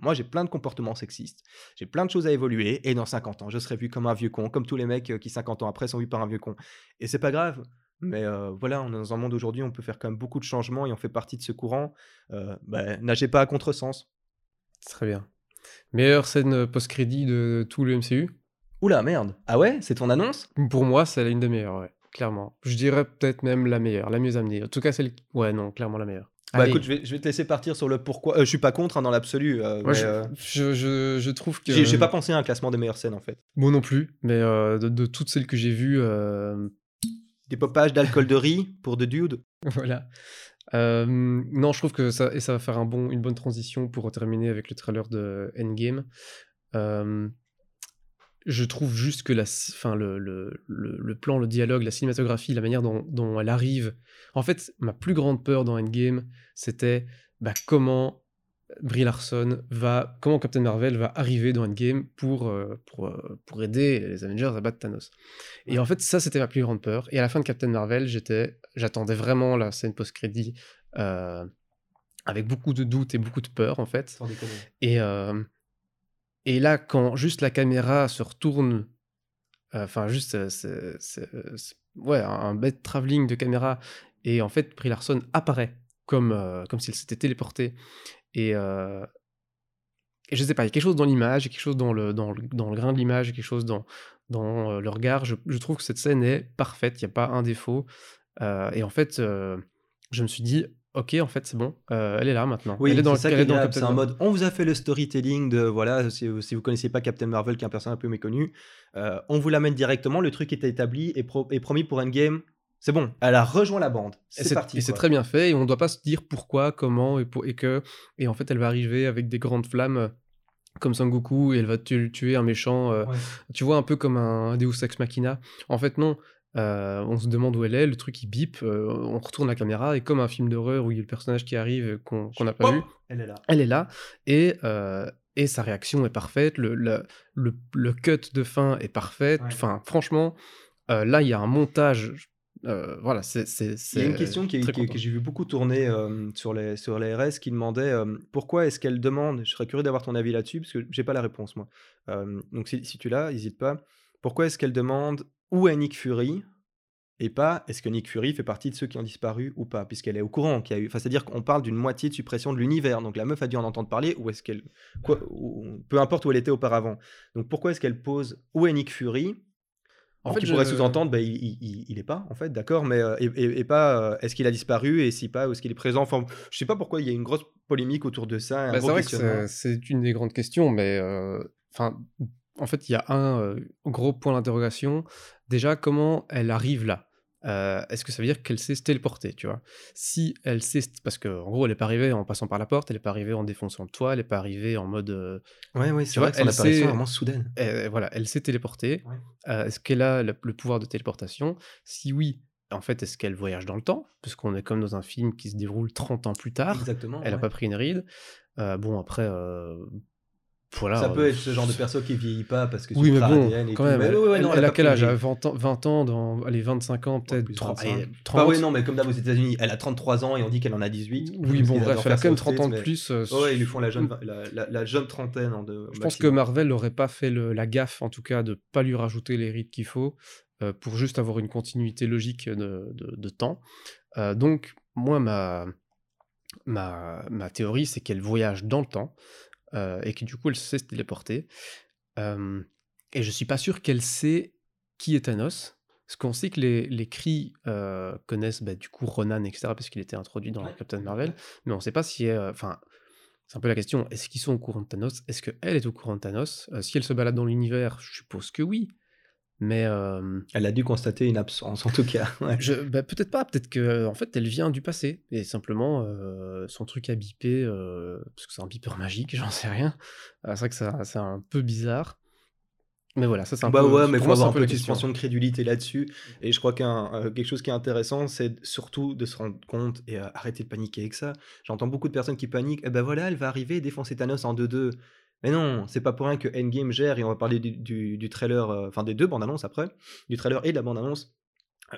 Speaker 2: Moi, j'ai plein de comportements sexistes, j'ai plein de choses à évoluer, et dans 50 ans, je serai vu comme un vieux con, comme tous les mecs qui 50 ans après sont vus par un vieux con. Et c'est pas grave. Mais voilà, on est dans un monde aujourd'hui, on peut faire quand même beaucoup de changements et on fait partie de ce courant. Bah, nagez pas à contresens.
Speaker 1: Très bien. Meilleure scène post-crédit de tout le MCU
Speaker 2: Oula, merde. Ah ouais, c'est ton annonce?
Speaker 1: Pour moi, c'est l'une des meilleures, ouais, clairement. Je dirais peut-être même la meilleure, la mieux amenée. En tout cas, celle. Ouais, non, clairement la meilleure.
Speaker 2: Bah
Speaker 1: Allez.
Speaker 2: écoute, je vais, je vais te laisser partir sur le pourquoi. Euh, je suis pas contre hein, dans l'absolu. euh,
Speaker 1: je,
Speaker 2: euh,
Speaker 1: je, je- je trouve que.
Speaker 2: j'ai pas pensé à un classement des meilleures scènes en fait.
Speaker 1: Moi non plus, mais euh, de, de toutes celles que j'ai vues, euh,
Speaker 2: Des popages d'alcool de riz pour de dude.
Speaker 1: voilà. Euh, non, je trouve que ça, et ça va faire un bon, une bonne transition pour terminer avec le trailer de Endgame. Je trouve juste que la, enfin, le, le, le, le plan, le dialogue, la cinématographie, la manière dont, dont elle arrive. En fait, ma plus grande peur dans Endgame, c'était bah, comment Brie Larson va, comment Captain Marvel va arriver dans Endgame pour, euh, pour, euh, pour aider les Avengers à battre Thanos. Et en fait, ça, c'était ma plus grande peur. Et à la fin de Captain Marvel, j'étais, j'attendais vraiment la scène post-crédit euh, avec beaucoup de doutes et beaucoup de peur, en fait. Et, et là, quand juste la caméra se retourne, euh, enfin, juste, euh, ouais, un, bête travelling de caméra, et en fait, Brie Larson apparaît comme, euh, comme s'il s'était téléporté. Et, euh, et je sais pas, il y a quelque chose dans l'image, quelque chose dans le, dans le, dans le grain de l'image, quelque chose dans, dans le regard. Je, trouve que cette scène est parfaite, il n'y a pas un défaut. Et en fait, je me suis dit, ok, en fait, c'est bon, euh, elle est là maintenant.
Speaker 2: Oui,
Speaker 1: elle est dans,
Speaker 2: c'est ça C'est un mode. On vous a fait le storytelling de voilà. Si, si vous connaissez pas Captain Marvel, qui est un personnage un peu méconnu, euh, on vous l'amène directement. Le truc est établi et, pro- et promis pour Endgame. C'est bon. Elle a rejoint la bande. C'est parti.
Speaker 1: Et c'est très bien fait, et on ne doit pas se dire pourquoi, comment, et, pour, et que. Et en fait, elle va arriver avec des grandes flammes euh, comme Sangoku, et elle va tu- tuer un méchant. euh,
Speaker 2: Ouais.
Speaker 1: Tu vois, un peu comme un Deus Ex Machina. En fait, non. Euh, on se demande où elle est, le truc il bip, euh, on retourne la caméra, et comme un film d'horreur où il y a le personnage qui arrive qu'on n'a pas vu,
Speaker 2: Elle est là.
Speaker 1: elle est là, et, euh, et sa réaction est parfaite, le, le, le, le cut de fin est parfait.
Speaker 2: Ouais.
Speaker 1: Enfin, franchement, euh, là, il y a un montage. euh, voilà, c'est.
Speaker 2: Il y a une question qui, que j'ai vu beaucoup tourner euh, sur, les, sur les RS qui demandait euh, pourquoi est-ce qu'elle demande, je serais curieux d'avoir ton avis là-dessus, parce que j'ai pas la réponse moi. Euh, donc si, si tu l'as, n'hésite pas. Pourquoi est-ce qu'elle demande où est Nick Fury et pas est-ce que Nick Fury fait partie de ceux qui ont disparu ou pas, puisqu'elle est au courant qu'il y a eu. Enfin, c'est-à-dire qu'on parle d'une moitié de suppression de l'univers, donc la meuf a dû en entendre parler, ou est-ce qu'elle. Quoi, ou- peu importe où elle était auparavant. Donc pourquoi est-ce qu'elle pose où est Nick Fury?
Speaker 1: En fait,
Speaker 2: tu
Speaker 1: je-
Speaker 2: pourrais sous-entendre, bah, il, il, il- est pas, en fait, d'accord, mais euh, et, et- et pas euh, est-ce qu'il a disparu et si pas, est-ce qu'il est présent? Enfin, je sais pas pourquoi il y a une grosse polémique autour de ça.
Speaker 1: Bah, c'est vrai que c'est une des grandes questions, mais euh, en fait, il y a un gros point d'interrogation. Déjà, comment elle arrive là? Euh, Est-ce que ça veut dire qu'elle sait se téléporter, tu vois? Si elle sait, parce que en gros, elle n'est pas arrivée en passant par la porte, elle n'est pas arrivée en défonçant le toit, elle n'est pas arrivée en mode, euh,
Speaker 2: Ouais, ouais, c'est vrai que son apparition est vraiment soudaine.
Speaker 1: elle- voilà, elle s'est téléportée.
Speaker 2: Ouais.
Speaker 1: Euh, est-ce qu'elle a le, le pouvoir de téléportation? Si oui, en fait, est-ce qu'elle voyage dans le temps? Puisqu'on est comme dans un film qui se déroule 30 ans plus tard.
Speaker 2: Exactement.
Speaker 1: Elle n'a
Speaker 2: ouais.
Speaker 1: pas pris une ride. Euh, bon, après, euh, voilà,
Speaker 2: ça peut être ce genre de perso qui vieillit pas parce que
Speaker 1: Oui, mais bon,
Speaker 2: ADN et
Speaker 1: quand
Speaker 2: tout.
Speaker 1: même.
Speaker 2: Mais
Speaker 1: elle,
Speaker 2: ouais, ouais, non,
Speaker 1: elle
Speaker 2: elle
Speaker 1: a
Speaker 2: pas
Speaker 1: quel âge
Speaker 2: le
Speaker 1: Elle a
Speaker 2: risque.
Speaker 1: 20 ans, 20 ans dans allez, 25 ans, peut-être.
Speaker 2: Plus
Speaker 1: 30,
Speaker 2: 25.
Speaker 1: allez,
Speaker 2: Bah
Speaker 1: 30.
Speaker 2: ouais, non, mais comme d'hab aux États-Unis, elle a 33 ans et on dit qu'elle en a 18.
Speaker 1: Oui, bon, bref, elle a quand même
Speaker 2: ça
Speaker 1: 30
Speaker 2: aux
Speaker 1: ans de plus. euh,
Speaker 2: Ouais, ils lui font la jeune, la, la- la jeune trentaine en deux.
Speaker 1: Je pense que Marvel n'aurait pas fait le- la gaffe, en tout cas, de pas lui rajouter les rides qu'il faut euh, pour juste avoir une continuité logique de, de- de temps. Euh, donc, moi, ma, ma, ma théorie, c'est qu'elle voyage dans le temps euh, et que du coup, elle sait se téléporter. Euh, et je suis pas sûr qu'elle sait qui est Thanos. Parce qu'on sait que les, les Kree euh, connaissent bah, du coup Ronan, etc., parce qu'il était introduit dans
Speaker 2: Ouais.
Speaker 1: Captain Marvel, mais on sait pas si. euh, Enfin, c'est un peu la question est-ce qu'ils sont au courant de Thanos? Est-ce qu'elle est au courant de Thanos? Si elle se balade dans l'univers, je suppose que oui. Mais euh,
Speaker 2: Elle a dû constater une absence, en tout cas. Ouais.
Speaker 1: je, bah, peut-être pas, peut-être que en fait elle vient du passé et simplement euh, son truc a bipé euh, parce que c'est un beeper magique, j'en sais rien. Euh, c'est vrai que ça- c'est un peu bizarre. Mais voilà, ça c'est un
Speaker 2: bah
Speaker 1: peu.
Speaker 2: ouais, mais faut avoir un
Speaker 1: peu
Speaker 2: de
Speaker 1: question.
Speaker 2: suspension de crédulité là-dessus. Et je crois qu'un euh, quelque chose qui est intéressant, c'est surtout de se rendre compte et euh, arrêter de paniquer avec ça. J'entends beaucoup de personnes qui paniquent. Eh ben voilà, elle va arriver et défoncer Thanos en 2-2. Mais non, c'est pas pour rien que Endgame gère, et on va parler du, trailer, euh, enfin des deux bandes annonces après, du trailer et de la bande annonce.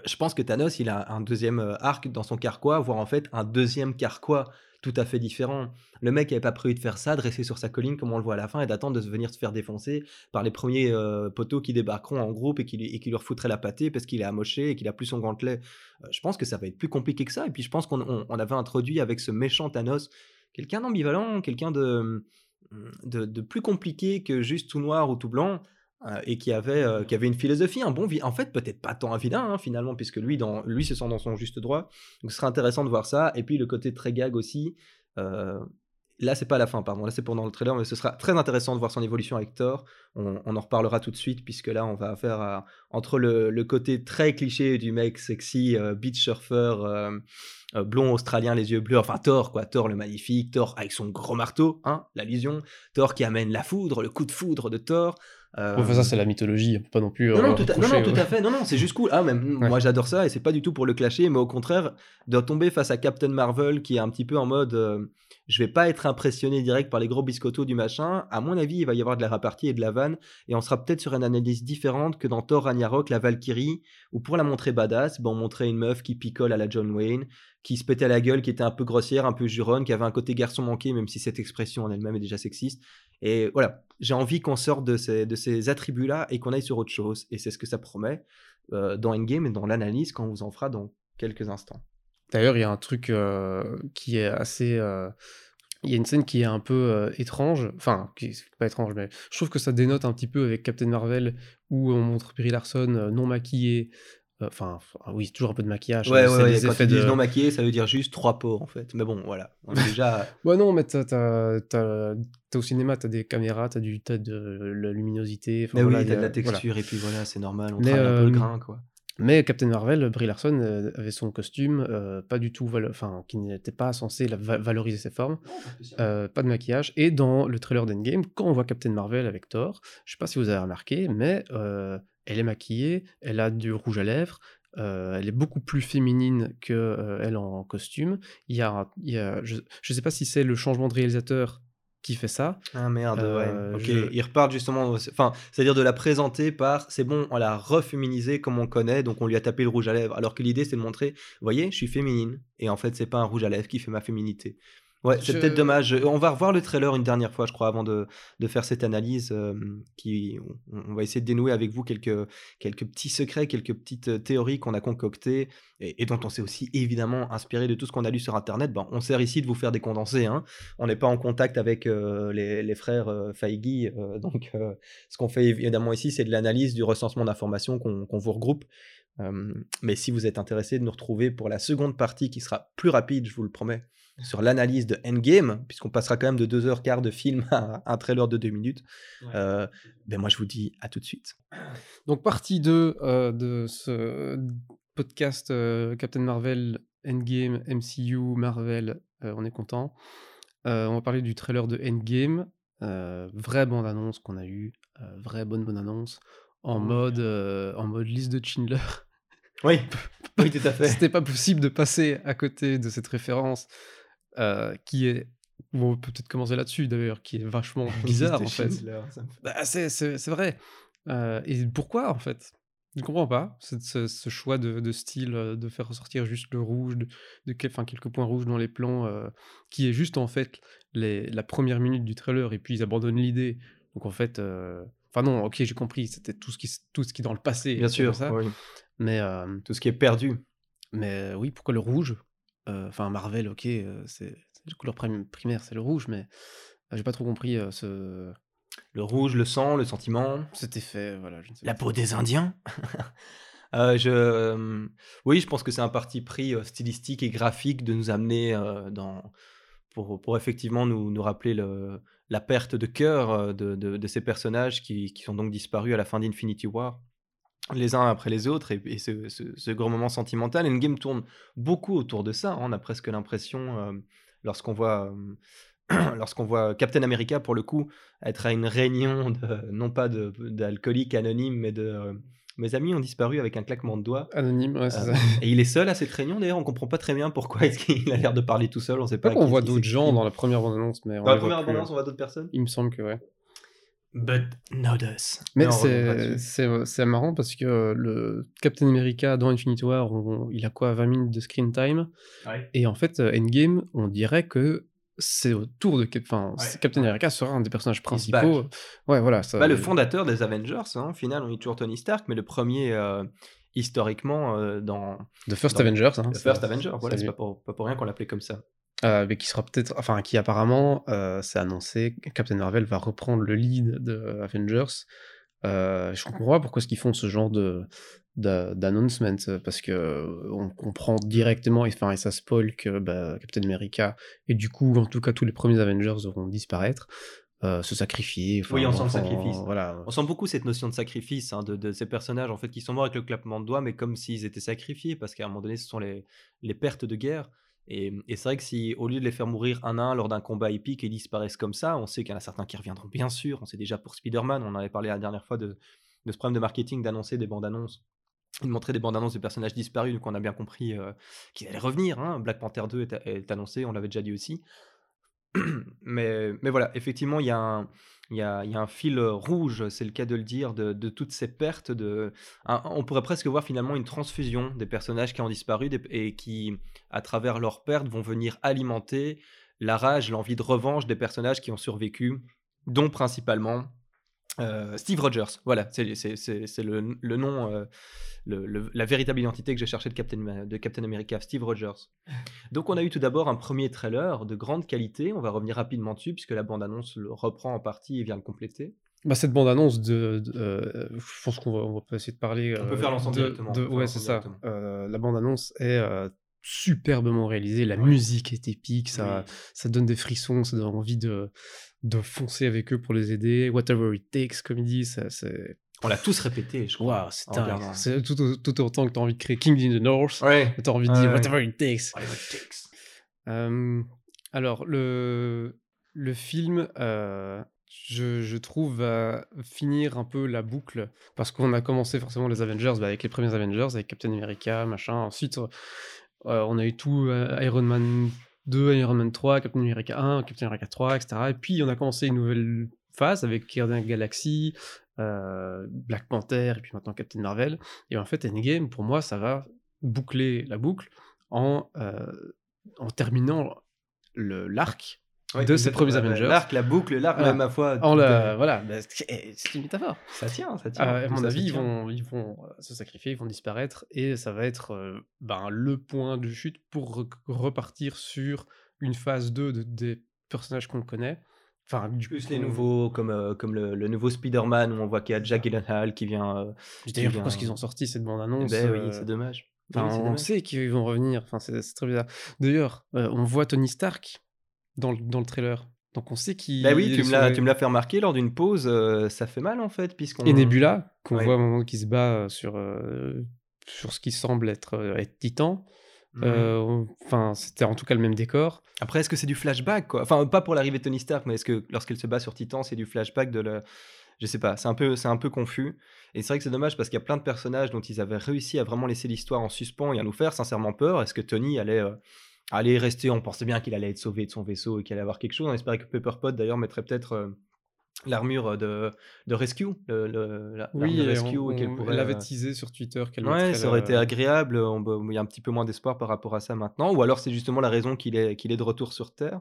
Speaker 2: Je pense que Thanos, il a un deuxième euh, arc dans son carquois, voire en fait un deuxième carquois tout à fait différent. Le mec n'avait pas prévu de faire ça, de rester sur sa colline comme on le voit à la fin et d'attendre de se venir se faire défoncer par les premiers euh, poteaux qui débarqueront en groupe et qui, et qui lui la pâtée parce qu'il est amoché et qu'il a plus son gantelet. Euh, je pense que ça va être plus compliqué que ça. Et puis je pense qu'on on- on avait introduit avec ce méchant Thanos quelqu'un d'ambivalent, quelqu'un de, de, plus compliqué que juste tout noir ou tout blanc. euh, et qui avait, euh, qui avait une philosophie, un bon vi- En fait, peut-être pas tant un vilain, hein, finalement, puisque lui, dans, lui se sent dans son juste droit. Donc ce serait intéressant de voir ça. Et puis le côté très gag aussi. euh, Là, c'est pas la fin, pardon. Là, c'est pendant le trailer, mais ce sera très intéressant de voir son évolution avec Thor. On, on en reparlera tout de suite, puisque là, on va faire à- entre le, le côté très cliché du mec sexy, euh, beach surfer, euh, euh, blond australien, les yeux bleus, enfin Thor, quoi. Thor le magnifique, Thor avec son gros marteau, hein, la vision. Thor qui amène la foudre, le coup de foudre de Thor. euh,
Speaker 1: enfin, ça c'est la mythologie, pas non plus.
Speaker 2: non,
Speaker 1: euh,
Speaker 2: non, tout à, non, non, tout à fait. Non, non, c'est juste cool. Ah, même
Speaker 1: Ouais.
Speaker 2: moi j'adore ça et c'est pas du tout pour le clasher, mais au contraire, de tomber face à Captain Marvel qui est un petit peu en mode euh, je vais pas être impressionné direct par les gros biscottos du machin. À mon avis, il va y avoir de la répartie et de la et on sera peut-être sur une analyse différente que dans Thor Ragnarok, la Valkyrie, où pour la montrer badass, ben, on montrait une meuf qui picole à la John Wayne, qui se pétait la gueule, qui était un peu grossière, un peu juronne, qui avait un côté garçon manqué, même si cette expression en elle-même est déjà sexiste. Et voilà, j'ai envie qu'on sorte de ces, de ces attributs-là et qu'on aille sur autre chose. Et c'est ce que ça promet euh, dans Endgame et dans l'analyse quand on vous en fera dans quelques instants.
Speaker 1: D'ailleurs, il y a un truc euh, qui est assez. euh, Il y a une scène qui est un peu euh, étrange, enfin, qui c'est pas étrange, mais je trouve que ça dénote un petit peu avec Captain Marvel, où on montre Brie Larson euh, non maquillée, euh, enfin, enfin, oui, toujours un peu de maquillage,
Speaker 2: Ouais, ouais, ouais, quand disent
Speaker 1: de-
Speaker 2: non maquillé, ça veut dire juste trois peaux en fait. Mais bon, voilà. On est déjà.
Speaker 1: Ouais, non, mais t'as, t'as, t'as- t'as au cinéma, t'as des caméras, t'as du, t'as de la luminosité,
Speaker 2: Mais
Speaker 1: voilà,
Speaker 2: oui, t'as de la
Speaker 1: voilà.
Speaker 2: texture et puis voilà, c'est normal. On travaille un peu le
Speaker 1: euh,
Speaker 2: grain, quoi.
Speaker 1: Mais Captain Marvel, Brie Larson euh, avait son costume, euh, pas du tout, enfin, qui n'était pas censé la va- valoriser ses formes, euh, pas de maquillage. Et dans le trailer d'Endgame, quand on voit Captain Marvel avec Thor, je sais pas si vous avez remarqué, mais euh, elle est maquillée, elle a du rouge à lèvres, elle est beaucoup plus féminine que elle en costume. Il y a, il y a, je, je sais pas si c'est le changement de réalisateur qui fait ça.
Speaker 2: Ah merde,
Speaker 1: Euh,
Speaker 2: ouais. Ok,
Speaker 1: je-
Speaker 2: ils repartent justement. Enfin, c'est-à-dire de la présenter par c'est bon, on l'a reféminisé comme on connaît, donc on lui a tapé le rouge à lèvres. Alors que l'idée c'est de montrer, vous voyez, je suis féminine. Et en fait, c'est pas un rouge à lèvres qui fait ma féminité. Ouais, c'est
Speaker 1: Je-
Speaker 2: peut-être dommage. On va revoir le trailer une dernière fois, je crois, avant de, de faire cette analyse. euh, qui, on, on va essayer de dénouer avec vous quelques, quelques petits secrets, quelques petites euh, théories qu'on a concoctées et, et dont on s'est aussi évidemment inspiré de tout ce qu'on a lu sur Internet. Ben, on sert ici de vous faire des condensés. Hein. On n'est pas en contact avec euh, les, les frères euh, Feige, euh, donc euh, ce qu'on fait évidemment ici, c'est de l'analyse du recensement d'informations qu'on qu'on vous regroupe. Euh, mais si vous êtes intéressé de nous retrouver pour la seconde partie qui sera plus rapide, je vous le promets, sur l'analyse de Endgame, puisqu'on passera quand même de 2h15 de film à un trailer de 2 minutes, euh, ben moi je vous dis à tout de suite.
Speaker 1: Donc, partie 2 euh, de ce podcast euh, Captain Marvel, Endgame, MCU, Marvel, euh, on est content. Euh, on va parler du trailer de Endgame, euh, vraie bande-annonce qu'on a eue, euh, vraie bonne bande-annonce, en,
Speaker 2: Mhm.
Speaker 1: mode, euh, en mode liste de Schindler.
Speaker 2: Oui, oui, tout à fait.
Speaker 1: C'était pas possible de passer à côté de cette référence euh, qui est on peut peut-être commencer là-dessus d'ailleurs, qui est vachement bizarre en fait.
Speaker 2: Fait-
Speaker 1: Bah, c'est vrai. Heu et pourquoi en fait? Je ne comprends pas cette ce ce choix de de style, heu, de faire ressortir juste le rouge, de de quel enfin quelques points rouges dans les plans, qui est juste en fait les la première minute du trailer et puis ils abandonnent l'idée. Donc en fait, enfin non, OK, j'ai compris, c'était tout ce qui tout ce qui est dans le passé
Speaker 2: Bien sûr,
Speaker 1: ça.
Speaker 2: oui.
Speaker 1: Mais
Speaker 2: Tout ce qui est perdu.
Speaker 1: mais oui, pourquoi le rouge? Heu, enfin Marvel, OK, heu, c'est la couleur prim primaire, c'est le rouge, mais euh, j'ai pas trop compris, heu, ce
Speaker 2: Le rouge, le sang, le sentiment.
Speaker 1: cet effet, voilà, je ne sais
Speaker 2: La peau des Indiens. Euh, je, euh, oui, je pense que c'est un parti pris euh, stylistique et graphique de nous amener euh, dans, pour, pour effectivement nous, nous rappeler le, la perte de cœur euh, de, de- de ces personnages qui, qui sont donc disparus à la fin d'Infinity War, les uns après les autres, et, et ce, ce- ce grand moment sentimental. Endgame tourne beaucoup autour de ça. hein. On a presque l'impression, euh, lorsqu'on voit, euh, lorsqu'on voit Captain America, pour le coup, être à une réunion, de, non pas d'alcooliques anonymes, mais de... euh, mes amis ont disparu avec un claquement de doigts.
Speaker 1: Anonyme, ouais, c'est ça.
Speaker 2: et il est seul à cette réunion d'ailleurs, on comprend pas très bien pourquoi est-ce qu'il a l'air de parler tout seul, on sait
Speaker 1: Je crois
Speaker 2: pas.
Speaker 1: qu'on
Speaker 2: qui
Speaker 1: voit d'autres gens dans la première bande-annonce, mais on
Speaker 2: Dans la première
Speaker 1: hein.
Speaker 2: on voit d'autres personnes?
Speaker 1: Il me semble que ouais.
Speaker 2: But not us.
Speaker 1: Mais
Speaker 2: reviendra
Speaker 1: c'est marrant parce que euh, le Captain America dans Infinity War, on- il a quoi 20 minutes de screen time? Et en fait euh, Endgame, on dirait que c'est au tour de enfin
Speaker 2: Ouais,
Speaker 1: Captain. America sera un des personnages principaux. Ouais, voilà, ça
Speaker 2: Bah, le fondateur des Avengers, hein, au final, on est toujours Tony Stark, mais le premier euh, historiquement euh, dans
Speaker 1: The First
Speaker 2: dans-
Speaker 1: Avengers, hein,
Speaker 2: The First Avenger. Voilà,
Speaker 1: c'est
Speaker 2: pas pour, pas pour rien qu'on l'appelait comme ça.
Speaker 1: Euh, mais qui sera peut-être, enfin, qui apparemment, euh, c'est annoncé, que Captain Marvel va reprendre le lead de Avengers. Euh, je comprends pas pourquoi est-ce qu'ils font ce genre de d'announcement parce que on comprend directement, et, enfin, et ça spoil que bah, Captain America et du coup, en tout cas, tous les premiers Avengers vont disparaître, euh, se sacrifier. enfin,
Speaker 2: Oui, on sent le sacrifice.
Speaker 1: Voilà.
Speaker 2: On sent beaucoup cette notion de sacrifice hein, de, de ces personnages en fait qui sont morts avec le clapement de doigts, mais comme s'ils étaient sacrifiés, parce qu'à un moment donné, ce sont les, les pertes de guerre. Et, et c'est vrai que si, au lieu de les faire mourir un à un lors d'un combat épique et disparaissent comme ça, on sait qu'il y en a certains qui reviendront bien sûr. On sait déjà pour Spider-Man, on avait parlé la dernière fois de, ce problème de marketing d'annoncer des bandes annonces, de montrer des bandes annonces de personnages disparus, donc on a bien compris euh, qu'ils allaient revenir. hein. Black Panther 2 est, annoncé, on l'avait déjà dit aussi. mais voilà, effectivement, il y a un, il y a, un fil euh, rouge, c'est le cas de le dire, de, toutes ces pertes. De, on pourrait presque voir finalement une transfusion des personnages qui ont disparu et qui, à travers leurs pertes, vont venir alimenter la rage, l'envie de revanche des personnages qui ont survécu, dont principalement euh, Steve Rogers. Voilà, c'est le, le nom, euh, le- le- la véritable identité que j'ai cherché de Captain, de Captain America, Steve Rogers. Donc on a eu tout d'abord un premier trailer de grande qualité, on va revenir rapidement dessus puisque la bande-annonce le reprend en partie et vient le compléter.
Speaker 1: Bah, cette bande-annonce de, de- euh, je pense qu'on va, on va pas essayer de parler.
Speaker 2: On peut faire l'ensemble directement,
Speaker 1: de- ouais, c'est ça. la bande-annonce est superbement réalisée. La
Speaker 2: Ouais.
Speaker 1: musique est épique. Ça,
Speaker 2: Oui.
Speaker 1: ça donne des frissons. Ça donne envie de, de foncer avec eux pour les aider. Whatever it takes, comme ils disent. ça, C'est
Speaker 2: On l'a tous répété, je crois.
Speaker 1: c'est dingue. tout, tout autant que tu as envie de créer King in the North.
Speaker 2: Ouais.
Speaker 1: Tu as envie de
Speaker 2: Ouais,
Speaker 1: dire whatever it takes.
Speaker 2: Whatever it takes.
Speaker 1: Euh, alors, le, le film, euh, je, je trouve, va finir un peu la boucle, parce qu'on a commencé forcément les Avengers bah, avec les premiers Avengers, avec Captain America, machin. Ensuite, euh, on a eu tout euh, Iron Man 2, Iron Man 3, Captain America 1, Captain America 3, etc. Et puis, on a commencé une nouvelle phase avec the Galaxy, euh, Black Panther, et puis maintenant Captain Marvel. Et en fait, Endgame, pour moi, ça va boucler la boucle en, en terminant l'arc De ces premiers Avengers.
Speaker 2: L'arc, la boucle, l'arc,
Speaker 1: Voilà.
Speaker 2: ma foi.
Speaker 1: En la, voilà, bah, c'est c'est une métaphore.
Speaker 2: Ça tient, ça tient.
Speaker 1: Euh, à mon avis, ils vont, ils vont euh, se sacrifier, ils vont disparaître, et ça va être euh, ben, le point de chute pour re- repartir sur une phase 2 de- des personnages qu'on connaît. Enfin, du
Speaker 2: Plus
Speaker 1: coup,
Speaker 2: les nouveaux, comme, euh, comme le, le nouveau Spider-Man, où on voit qu'il y a Jack Gyllenhaal qui vient. euh,
Speaker 1: D'ailleurs, est-ce
Speaker 2: vient-
Speaker 1: qu'ils ont sorti cette bande-annonce
Speaker 2: Ben oui,
Speaker 1: euh,
Speaker 2: c'est dommage.
Speaker 1: Enfin,
Speaker 2: Oui,
Speaker 1: on
Speaker 2: dommage.
Speaker 1: sait qu'ils vont revenir. Enfin, c'est très bizarre. D'ailleurs, euh, on voit Tony Stark dans le, dans le trailer. Donc on sait qu'il.
Speaker 2: Bah oui, tu me l'as, tu me l'as fait remarquer lors d'une pause, euh, ça fait mal en fait, puisqu'on.
Speaker 1: Et Nebula, qu'on
Speaker 2: Ouais.
Speaker 1: voit à un moment qui se bat euh, sur, euh, sur ce qui semble être, euh, être Titan.
Speaker 2: Mhm.
Speaker 1: Enfin, c'était en tout cas le même décor.
Speaker 2: Après, est-ce que c'est du flashback quoi? Enfin, pas pour l'arrivée de Tony Stark, mais est-ce que lorsqu'elle se bat sur Titan, c'est du flashback de le. Je sais pas, c'est un peu, c'est un peu confus. Et c'est vrai que c'est dommage parce qu'il y a plein de personnages dont ils avaient réussi à vraiment laisser l'histoire en suspens et à nous faire sincèrement peur. Est-ce que Tony allait, allait rester. On pensait bien qu'il allait être sauvé de son vaisseau et qu'il allait avoir quelque chose. On espérait que Pepper Pot d'ailleurs mettrait peut-être euh, l'armure de, de Rescue. Le, le- la-
Speaker 1: Oui,
Speaker 2: Rescue
Speaker 1: on,
Speaker 2: pourrait.
Speaker 1: l'avait
Speaker 2: euh,
Speaker 1: teasé sur Twitter qu'elle
Speaker 2: Ouais, ça aurait été
Speaker 1: le-
Speaker 2: agréable. on- Il y a un petit peu moins d'espoir par rapport à ça maintenant. Ou alors c'est justement la raison qu'il est, qu'il est de retour sur Terre.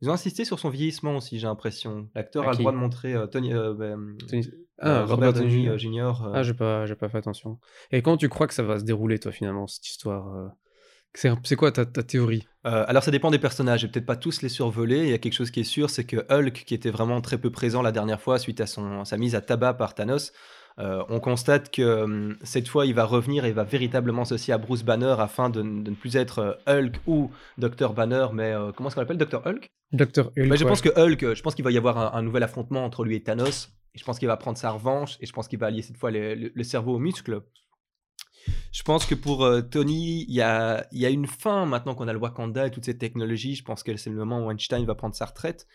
Speaker 2: Ils ont insisté sur son vieillissement aussi, j'ai l'impression. L'acteur a le droit de montrer euh, Tony, euh, bah,
Speaker 1: Tony-
Speaker 2: euh,
Speaker 1: Ah,
Speaker 2: Robert, Downey
Speaker 1: Jr.
Speaker 2: euh, euh,
Speaker 1: Ah, j'ai pas, j'ai pas fait attention. Et quand tu crois que ça va se dérouler, toi, finalement, cette histoire euh, C'est quoi ta, ta théorie?
Speaker 2: Euh, alors ça dépend des personnages, vais peut-être pas tous les survoler. Il y a quelque chose qui est sûr, c'est que Hulk, qui était vraiment très peu présent la dernière fois suite à son, sa mise à tabac par Thanos, euh, on constate que hum, cette fois il va revenir et va véritablement s'associer à Bruce Banner afin de, ne plus être euh, Hulk ou Dr Banner, mais comment est-ce qu'on l'appelle? Dr Hulk?
Speaker 1: Docteur Hulk.
Speaker 2: Bah, Je
Speaker 1: ouais.
Speaker 2: pense que Hulk, je pense qu'il va y avoir un, un nouvel affrontement entre lui et Thanos. Et je pense qu'il va prendre sa revanche et je pense qu'il va allier cette fois les- le, le cerveau aux muscles. Je pense que pour euh, Tony, il y a, il y a une fin maintenant qu'on a le Wakanda et toutes ces technologies. Je pense que c'est le moment où Einstein va prendre sa retraite.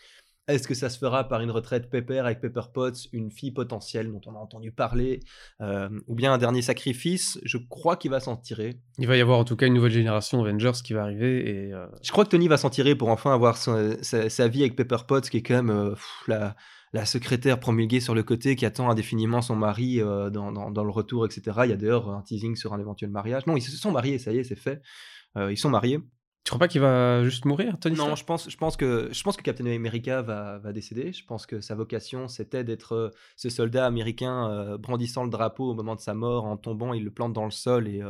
Speaker 2: Est-ce que ça se fera par une retraite pépère avec Pepper Potts, une fille potentielle dont on a entendu parler, euh, ou bien un dernier sacrifice? Je crois qu'il va s'en tirer.
Speaker 1: Il va y avoir en tout cas une nouvelle génération Avengers qui va arriver et euh,
Speaker 2: Je crois que Tony va s'en tirer pour enfin avoir son- sa, sa vie avec Pepper Potts, qui est quand même pff, la, la secrétaire promulguée sur le côté, qui attend indéfiniment son mari euh, dans, dans- dans le retour, etc. Il y a d'ailleurs un teasing sur un éventuel mariage. Non, ils se sont mariés, ça y est, c'est fait. Euh, ils sont mariés.
Speaker 1: tu crois pas qu'il va juste mourir, Tony
Speaker 2: Non, je pense, je pense que je pense que Captain America va, va décéder. Je pense que sa vocation c'était d'être euh, ce soldat américain brandissant le drapeau au moment de sa mort, en tombant, il le plante dans le sol et,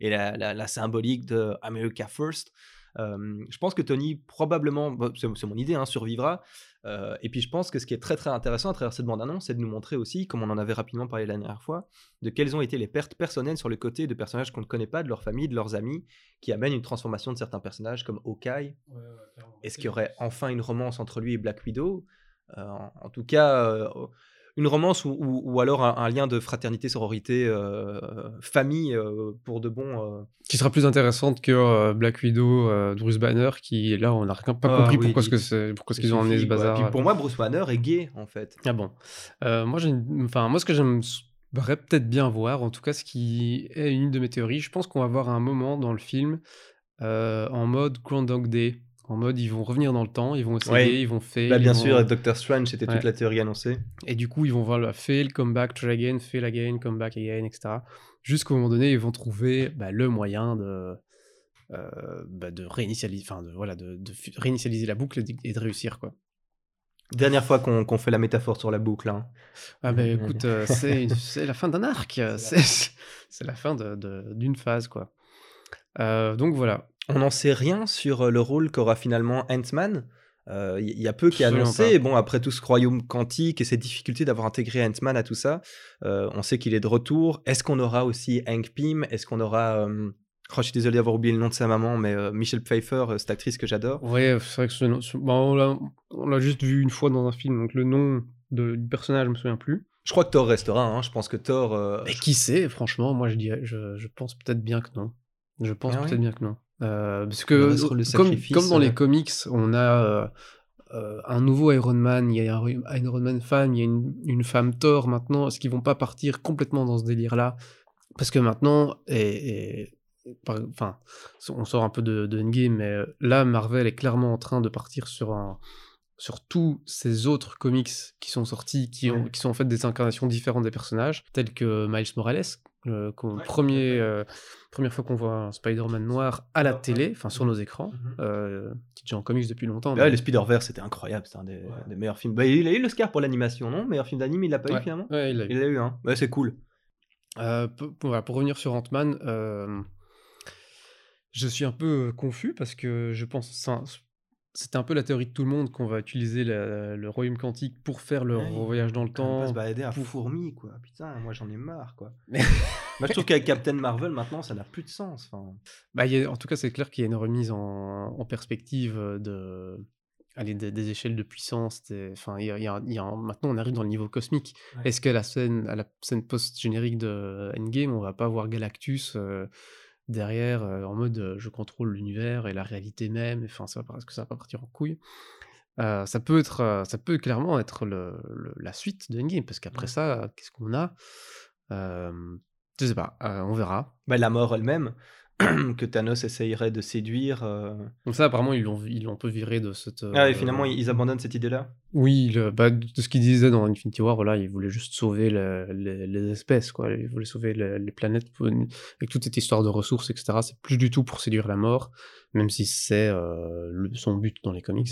Speaker 2: et la, la- la symbolique de America First. Euh, je pense que Tony probablement, c'est c'est mon idée, hein, survivra. Euh, et puis je pense que ce qui est très très intéressant à travers cette bande-annonce, c'est de nous montrer aussi, comme on en avait rapidement parlé la dernière fois, de quelles ont été les pertes personnelles sur le côté de personnages qu'on ne connaît pas, de leur famille, de leurs amis, qui amènent une transformation de certains personnages comme Hawkeye, est-ce qu'il y aurait enfin une romance entre lui et Black Widow? Euh, en, en tout cas, euh, une romance ou, ou- ou alors un, un lien de fraternité, sororité, euh, famille euh, pour de bon. euh.
Speaker 1: Qui sera plus intéressante que Black Widow, Bruce Banner, qui là on n'a rien- pas
Speaker 2: Ah,
Speaker 1: compris
Speaker 2: oui,
Speaker 1: pourquoi, ce
Speaker 2: il-
Speaker 1: que c'est- pourquoi ce
Speaker 2: il
Speaker 1: qu'ils ont amené ce bazar.
Speaker 2: Puis pour moi, Bruce Banner est gay en fait.
Speaker 1: Ah bon. Moi, enfin, moi, ce que j'aimerais peut-être bien voir, en tout cas, ce qui est une de mes théories, je pense qu'on va avoir un moment dans le film en mode Groundhog Day. En mode, ils vont revenir dans le temps, ils vont essayer,
Speaker 2: Ouais.
Speaker 1: ils vont faire.
Speaker 2: Bah, bien
Speaker 1: ils
Speaker 2: sûr, avec Doctor Strange, c'était
Speaker 1: Ouais.
Speaker 2: toute la théorie annoncée.
Speaker 1: Et du coup, ils vont voir le fail, come back, try again, fail again, come back again, etc. Jusqu'au moment donné, ils vont trouver bah, le moyen de, euh, bah, de réinitialiser, enfin, de, voilà, de, réinitialiser la boucle et de, réussir, quoi.
Speaker 2: Dernière fois qu'on fait la métaphore sur la boucle. hein.
Speaker 1: Ah ben
Speaker 2: Mhm.
Speaker 1: écoute, euh, c'est la fin d'un arc, euh, c'est la fin de- de- d'une phase, quoi. Euh, donc voilà.
Speaker 2: On n'en sait rien sur euh, le rôle qu'aura finalement Ant-Man. Euh, Il y a peu qui est annoncé. Et bon, après tout ce royaume quantique et cette difficulté d'avoir intégré Ant-Man à tout ça, euh, on sait qu'il est de retour. Est-ce qu'on aura aussi Hank Pym? Est-ce qu'on aura. euh, Oh, je suis désolé d'avoir oublié le nom de sa maman, mais euh, Michelle Pfeiffer, euh, cette actrice que j'adore.
Speaker 1: Ouais, c'est vrai que ce nom- bon, on l'a- on l'a juste vu une fois dans un film, donc le nom de- du personnage, je me souviens plus.
Speaker 2: Je crois que Thor restera. hein. Je pense que Thor. euh,
Speaker 1: Mais qui sait, franchement, moi je dirais, je, je pense peut-être bien que non. Je pense
Speaker 2: Ah ouais?
Speaker 1: peut-être bien que non. Euh, parce que comme, dans les comics, on a euh, euh, un nouveau Iron Man, il y a un Iron Man femme, il y a une, une femme Thor maintenant. Est-ce qu'ils vont pas partir complètement dans ce délire-là? Parce que maintenant, et, et- par- enfin, on sort un peu de, de Endgame, mais là, Marvel est clairement en train de partir sur un sur tous ces autres comics qui sont sortis, qui, ont,
Speaker 2: Ouais.
Speaker 1: qui sont en fait des incarnations différentes des personnages, tels que Miles Morales, premier, euh, première fois qu'on voit un Spider-Man noir à la télé, enfin sur nos écrans, euh, qui est déjà en comics depuis longtemps.
Speaker 2: Ouais,
Speaker 1: mais-
Speaker 2: le Spider-Verse, c'était incroyable. C'était un des, des meilleurs films. Bah, il a eu l'Oscar pour l'animation, non? Meilleur film d'anime, il l'a pas eu finalement?
Speaker 1: Ouais, il l'a eu.
Speaker 2: Hein. Ouais, c'est cool.
Speaker 1: Euh, pour, pour- voilà, pour revenir sur Ant-Man, euh, je suis un peu euh, confus parce que je pense, c'était un peu la théorie de tout le monde qu'on va utiliser la- le royaume quantique pour faire le
Speaker 2: Ouais,
Speaker 1: voyage dans le temps.
Speaker 2: se balader à
Speaker 1: pour-
Speaker 2: fourmi, quoi. Putain, moi j'en ai marre, quoi.
Speaker 1: Mais-
Speaker 2: moi je trouve qu'avec Captain Marvel, maintenant, ça n'a plus de sens.
Speaker 1: Bah, il y a- en tout cas, c'est clair qu'il y a une remise en, en perspective euh, de, allez, des, des échelles de puissance. des- y a- y a- y maintenant, on arrive dans le niveau cosmique.
Speaker 2: Ouais.
Speaker 1: Est-ce qu'à la scène, à la scène post-générique de Endgame, on va pas voir Galactus euh, derrière euh, en mode euh, je contrôle l'univers et la réalité même Enfin, ça va, est-ce que ça va pas partir en couille Euh, ça peut être, ça peut clairement être le, le- la suite de Endgame parce qu'après
Speaker 2: Ouais.
Speaker 1: ça, qu'est-ce qu'on a? Je sais pas, on verra.
Speaker 2: bah, la mort elle-même. que Thanos essayerait de séduire. euh.
Speaker 1: Donc ça, apparemment, ils l'ont ils l'ont un peu viré de cette...
Speaker 2: Ah, et
Speaker 1: euh,
Speaker 2: finalement, ils ils abandonnent cette idée-là?
Speaker 1: Oui, le- bah, de ce qu'il disait dans Infinity War, voilà, il voulait juste sauver le- les, les espèces, quoi. Il voulait sauver le- les planètes pour- avec toute cette histoire de ressources, etc. C'est plus du tout pour séduire la mort, même si c'est euh, son but dans les comics.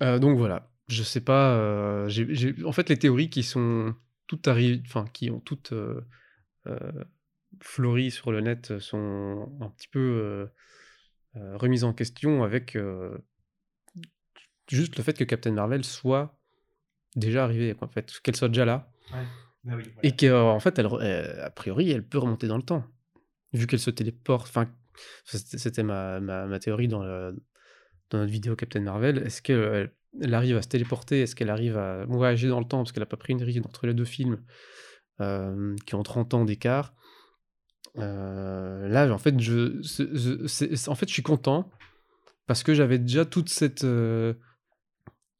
Speaker 1: Euh, donc voilà, je sais pas. euh, j'ai- j'ai- en fait, les théories qui sont toutes arrivées, enfin, qui ont toutes euh, euh, fleuri sur le net sont un petit peu euh, euh, remises en question avec euh, juste le fait que Captain Marvel soit déjà arrivée, en fait, qu'elle soit déjà là, et qu'en fait, elle, euh, a priori, elle peut remonter dans le temps, vu qu'elle se téléporte. Enfin, c'était ma, ma, ma théorie dans, le- dans notre vidéo Captain Marvel. Est-ce qu'elle elle- elle arrive à se téléporter? Est-ce qu'elle arrive à voyager dans le temps Parce qu'elle n'a pas pris une ride entre les deux films euh, qui ont 30 ans d'écart. Euh, là, en fait, je, en fait, je suis content parce que j'avais déjà toute cette. euh,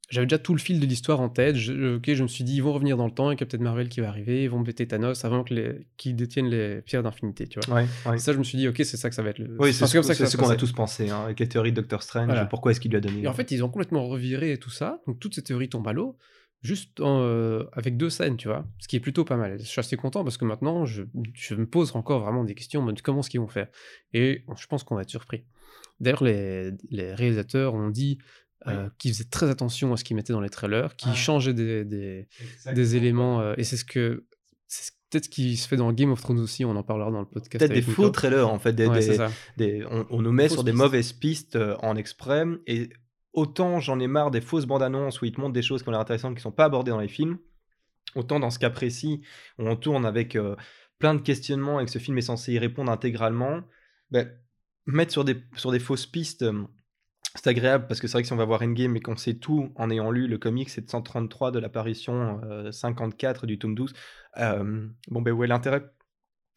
Speaker 1: j'avais déjà tout le fil de l'histoire en tête. Je, ok, je me suis dit, ils vont revenir dans le temps, et Captain Marvel qui va arriver, ils vont bêter Thanos avant qu'ils détiennent les pierres d'infinité, tu vois.
Speaker 2: Ouais, ouais.
Speaker 1: Et ça, je me suis dit, ok, c'est ça que ça va être. Le...
Speaker 2: Oui, c'est
Speaker 1: comme
Speaker 2: ce,
Speaker 1: ça que
Speaker 2: c'est
Speaker 1: ça
Speaker 2: ce qu'on a tous pensé, hein, avec les théories de Doctor Strange.
Speaker 1: Voilà.
Speaker 2: Pourquoi est-ce qu'il lui a donné
Speaker 1: Et en fait, ils ont complètement reviré tout ça. Donc, toutes ces théories tombent à l'eau, juste en, euh, avec deux scènes, tu vois. Ce qui est plutôt pas mal. Je suis assez content parce que maintenant, je, je me pose encore vraiment des questions en mode comment est-ce qu'ils vont faire. Et je pense qu'on va être surpris. D'ailleurs, les, les réalisateurs ont dit euh, qu'ils faisaient très attention à ce qu'ils mettaient dans les trailers, qu'ils
Speaker 2: Ah.
Speaker 1: changeaient des, des, des éléments. euh, et c'est ce que. Peut-être ce qui se fait dans Game of Thrones aussi, on en parlera dans le podcast.
Speaker 2: Peut-être des faux trailers, en fait. Des,
Speaker 1: Ouais,
Speaker 2: des-
Speaker 1: c'est ça.
Speaker 2: des- on, on nous met sur des
Speaker 1: pistes.
Speaker 2: mauvaises pistes en exprès. Et autant j'en ai marre des fausses bandes annonces où ils te montrent des choses qui ont l'air intéressantes qui sont pas abordées dans les films. Autant dans ce cas précis, où on tourne avec euh, plein de questionnements et que ce film est censé y répondre intégralement, ben, mettre sur des, sur des fausses pistes, euh, c'est agréable parce que c'est vrai que si on va voir Endgame et qu'on sait tout en ayant lu le comic 733 de l'apparition euh, 54 du tome 12, euh, bon ben où est l'intérêt?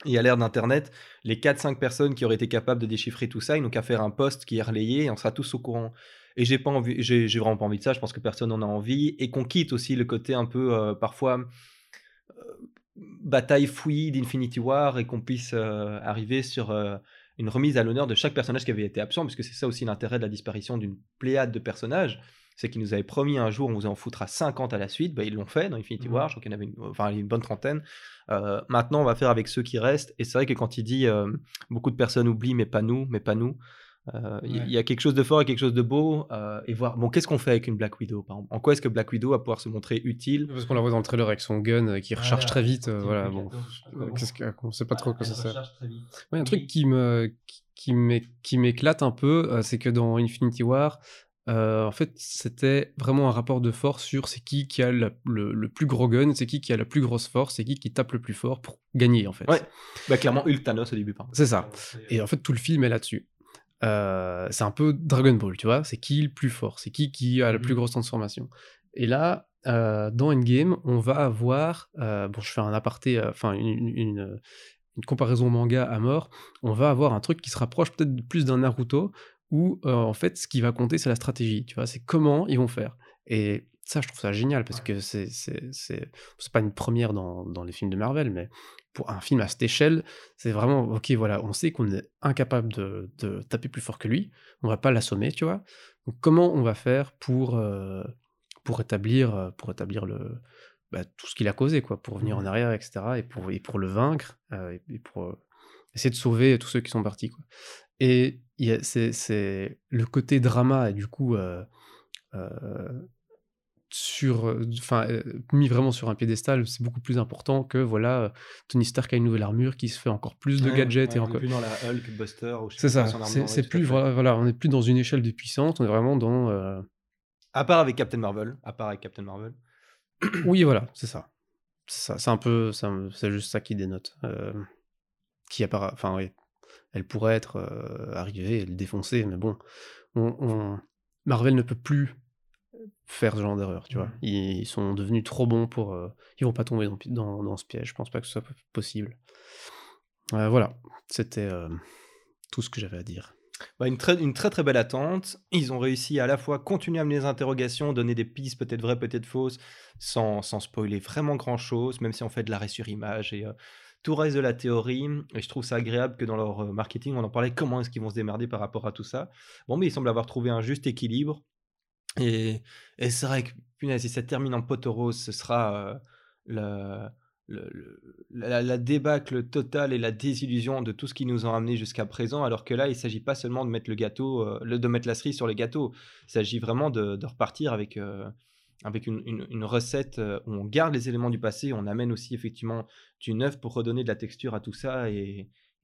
Speaker 2: Et à l'ère d'Internet, les 4-5 personnes qui auraient été capables de déchiffrer tout ça, ils n'ont qu'à faire un post qui est relayé et on sera tous au courant. Et j'ai pas envie, j'ai vraiment pas envie de ça. Je pense que personne n'en a envie et qu'on quitte aussi le côté un peu euh, parfois euh, bataille fouillie d'Infinity War et qu'on puisse euh, arriver sur une remise à l'honneur de chaque personnage qui avait été absent, parce que c'est ça aussi l'intérêt de la disparition d'une pléiade de personnages. C'est qu'ils nous avaient promis un jour, on vous en foutra 50 à la suite. Bah, ils l'ont fait dans Infinity
Speaker 1: Mhm.
Speaker 2: War. Je crois qu'il y en avait une, enfin, une bonne trentaine. Maintenant, on va faire avec ceux qui restent. Et c'est vrai que quand il dit beaucoup de personnes oublient, mais pas nous, mais pas nous, euh, il
Speaker 1: Ouais.
Speaker 2: y a quelque chose de fort et quelque chose de beau. euh, et voir, bon, qu'est-ce qu'on fait avec une Black Widow, par exemple? En quoi est-ce que Black Widow va pouvoir se montrer utile?
Speaker 1: Parce qu'on la voit dans le trailer avec son gun euh, qui recharge très vite. euh, voilà, bon.
Speaker 4: 14, je sais pas comment.
Speaker 1: Qu'est-ce que, on sait pas trop
Speaker 4: Voilà,
Speaker 1: quoi ça sert. Ouais, un
Speaker 4: Oui.
Speaker 1: truc qui me qui- qui m'é- qui m'éclate un peu, euh, c'est que dans Infinity War, euh, en fait, c'était vraiment un rapport de force sur c'est qui qui a la- le, le plus gros gun, c'est qui qui a la plus grosse force, c'est qui qui tape le plus fort pour gagner en fait.
Speaker 2: Ouais. Bah, clairement, Hulk Thanos au début, exemple.
Speaker 1: C'est ça. Et en fait, tout le film est là-dessus. Euh, c'est un peu Dragon Ball, tu vois. C'est qui le plus fort? C'est qui qui a la plus
Speaker 4: Mhm.
Speaker 1: grosse transformation? Et là, euh, dans Endgame, on va avoir. euh, bon, je fais un aparté, euh, enfin, une, une- comparaison manga à mort. On va avoir un truc qui se rapproche peut-être plus d'un Naruto, où en fait, ce qui va compter, c'est la stratégie, tu vois. C'est comment ils vont faire. Et ça, je trouve ça génial parce que c'est c'est c'est c'est pas une première dans, dans les films de Marvel, mais pour un film à cette échelle, c'est vraiment ok. Voilà, on sait qu'on est incapable de, de taper plus fort que lui. On va pas l'assommer, tu vois. Donc comment on va faire pour euh, pour établir euh, pour établir le bah, tout ce qu'il a causé, quoi, pour revenir en arrière, etc. Et pour et pour le vaincre euh, et, pour euh, essayer de sauver tous ceux qui sont partis, quoi. Et il y a- c'est c'est le côté drama et du coup sur, euh, enfin, euh, mis vraiment sur un piédestal, c'est beaucoup plus important que voilà, euh, Tony Stark a une nouvelle armure qui se fait encore plus de
Speaker 2: Ouais,
Speaker 1: gadgets
Speaker 2: ouais,
Speaker 1: et
Speaker 2: on
Speaker 1: encore.
Speaker 2: plus dans la Hulk Buster.
Speaker 1: C'est ça. C'est plus voilà, voilà, on n'est plus dans une échelle de puissance, on est vraiment dans. euh,
Speaker 2: À part avec Captain Marvel. À part avec Captain Marvel.
Speaker 1: Oui, voilà, c'est ça. C'est ça. C'est un peu, c'est juste ça qui dénote. euh, qui appara- enfin oui, elle pourrait être euh, arrivée et le défoncer, mais bon, on, on- Marvel ne peut plus faire ce genre d'erreur, tu vois. Ils, ils sont devenus trop bons pour, euh, ils vont pas tomber dans, dans, dans ce piège. Je pense pas que ce soit possible. Euh, voilà, c'était euh, tout ce que j'avais à dire.
Speaker 2: Bah, une, très, une très très belle attente. Ils ont réussi à à la fois continuer à mener les interrogations, donner des pistes peut-être vraies, peut-être fausses, sans, sans spoiler vraiment grand chose, même si on fait de l'arrêt sur image et euh, tout reste de la théorie. Et je trouve ça agréable que dans leur marketing, on en parlait comment est-ce qu'ils vont se démerder par rapport à tout ça. Bon, mais ils semblent avoir trouvé un juste équilibre. Et, c'est vrai que, punaise, si ça termine en poteau rose, ce sera le, le- le- la, débâcle totale et la désillusion de tout ce qui nous ont amené jusqu'à présent. Alors que là, il ne s'agit pas seulement de mettre le gâteau, le- de mettre la cerise sur les gâteaux. Il s'agit vraiment de, repartir avec, avec une, recette où on garde les éléments du passé, on amène aussi effectivement du neuf pour redonner de la texture à tout ça.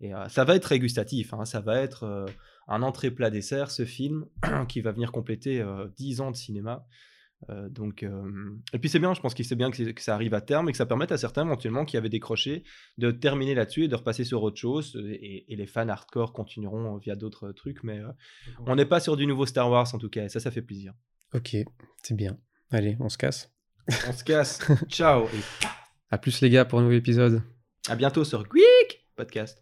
Speaker 2: Et, euh, ça va être très gustatif, hein, ça va être euh, un entrée plat dessert, ce film, qui va venir compléter euh, 10 ans de cinéma. Euh, donc, Et puis c'est bien, je pense que c'est bien que, ça arrive à terme et que ça permette à certains éventuellement qui avaient décroché de terminer là-dessus et de repasser sur autre chose. Et, et les fans hardcore continueront via d'autres trucs, mais on n'est pas sur du nouveau Star Wars en tout cas, et ça, ça fait plaisir.
Speaker 1: Ok, c'est bien. Allez, on se casse.
Speaker 2: On se casse, ciao et
Speaker 1: À plus les gars pour un nouvel épisode.
Speaker 2: à bientôt sur Quick Podcast.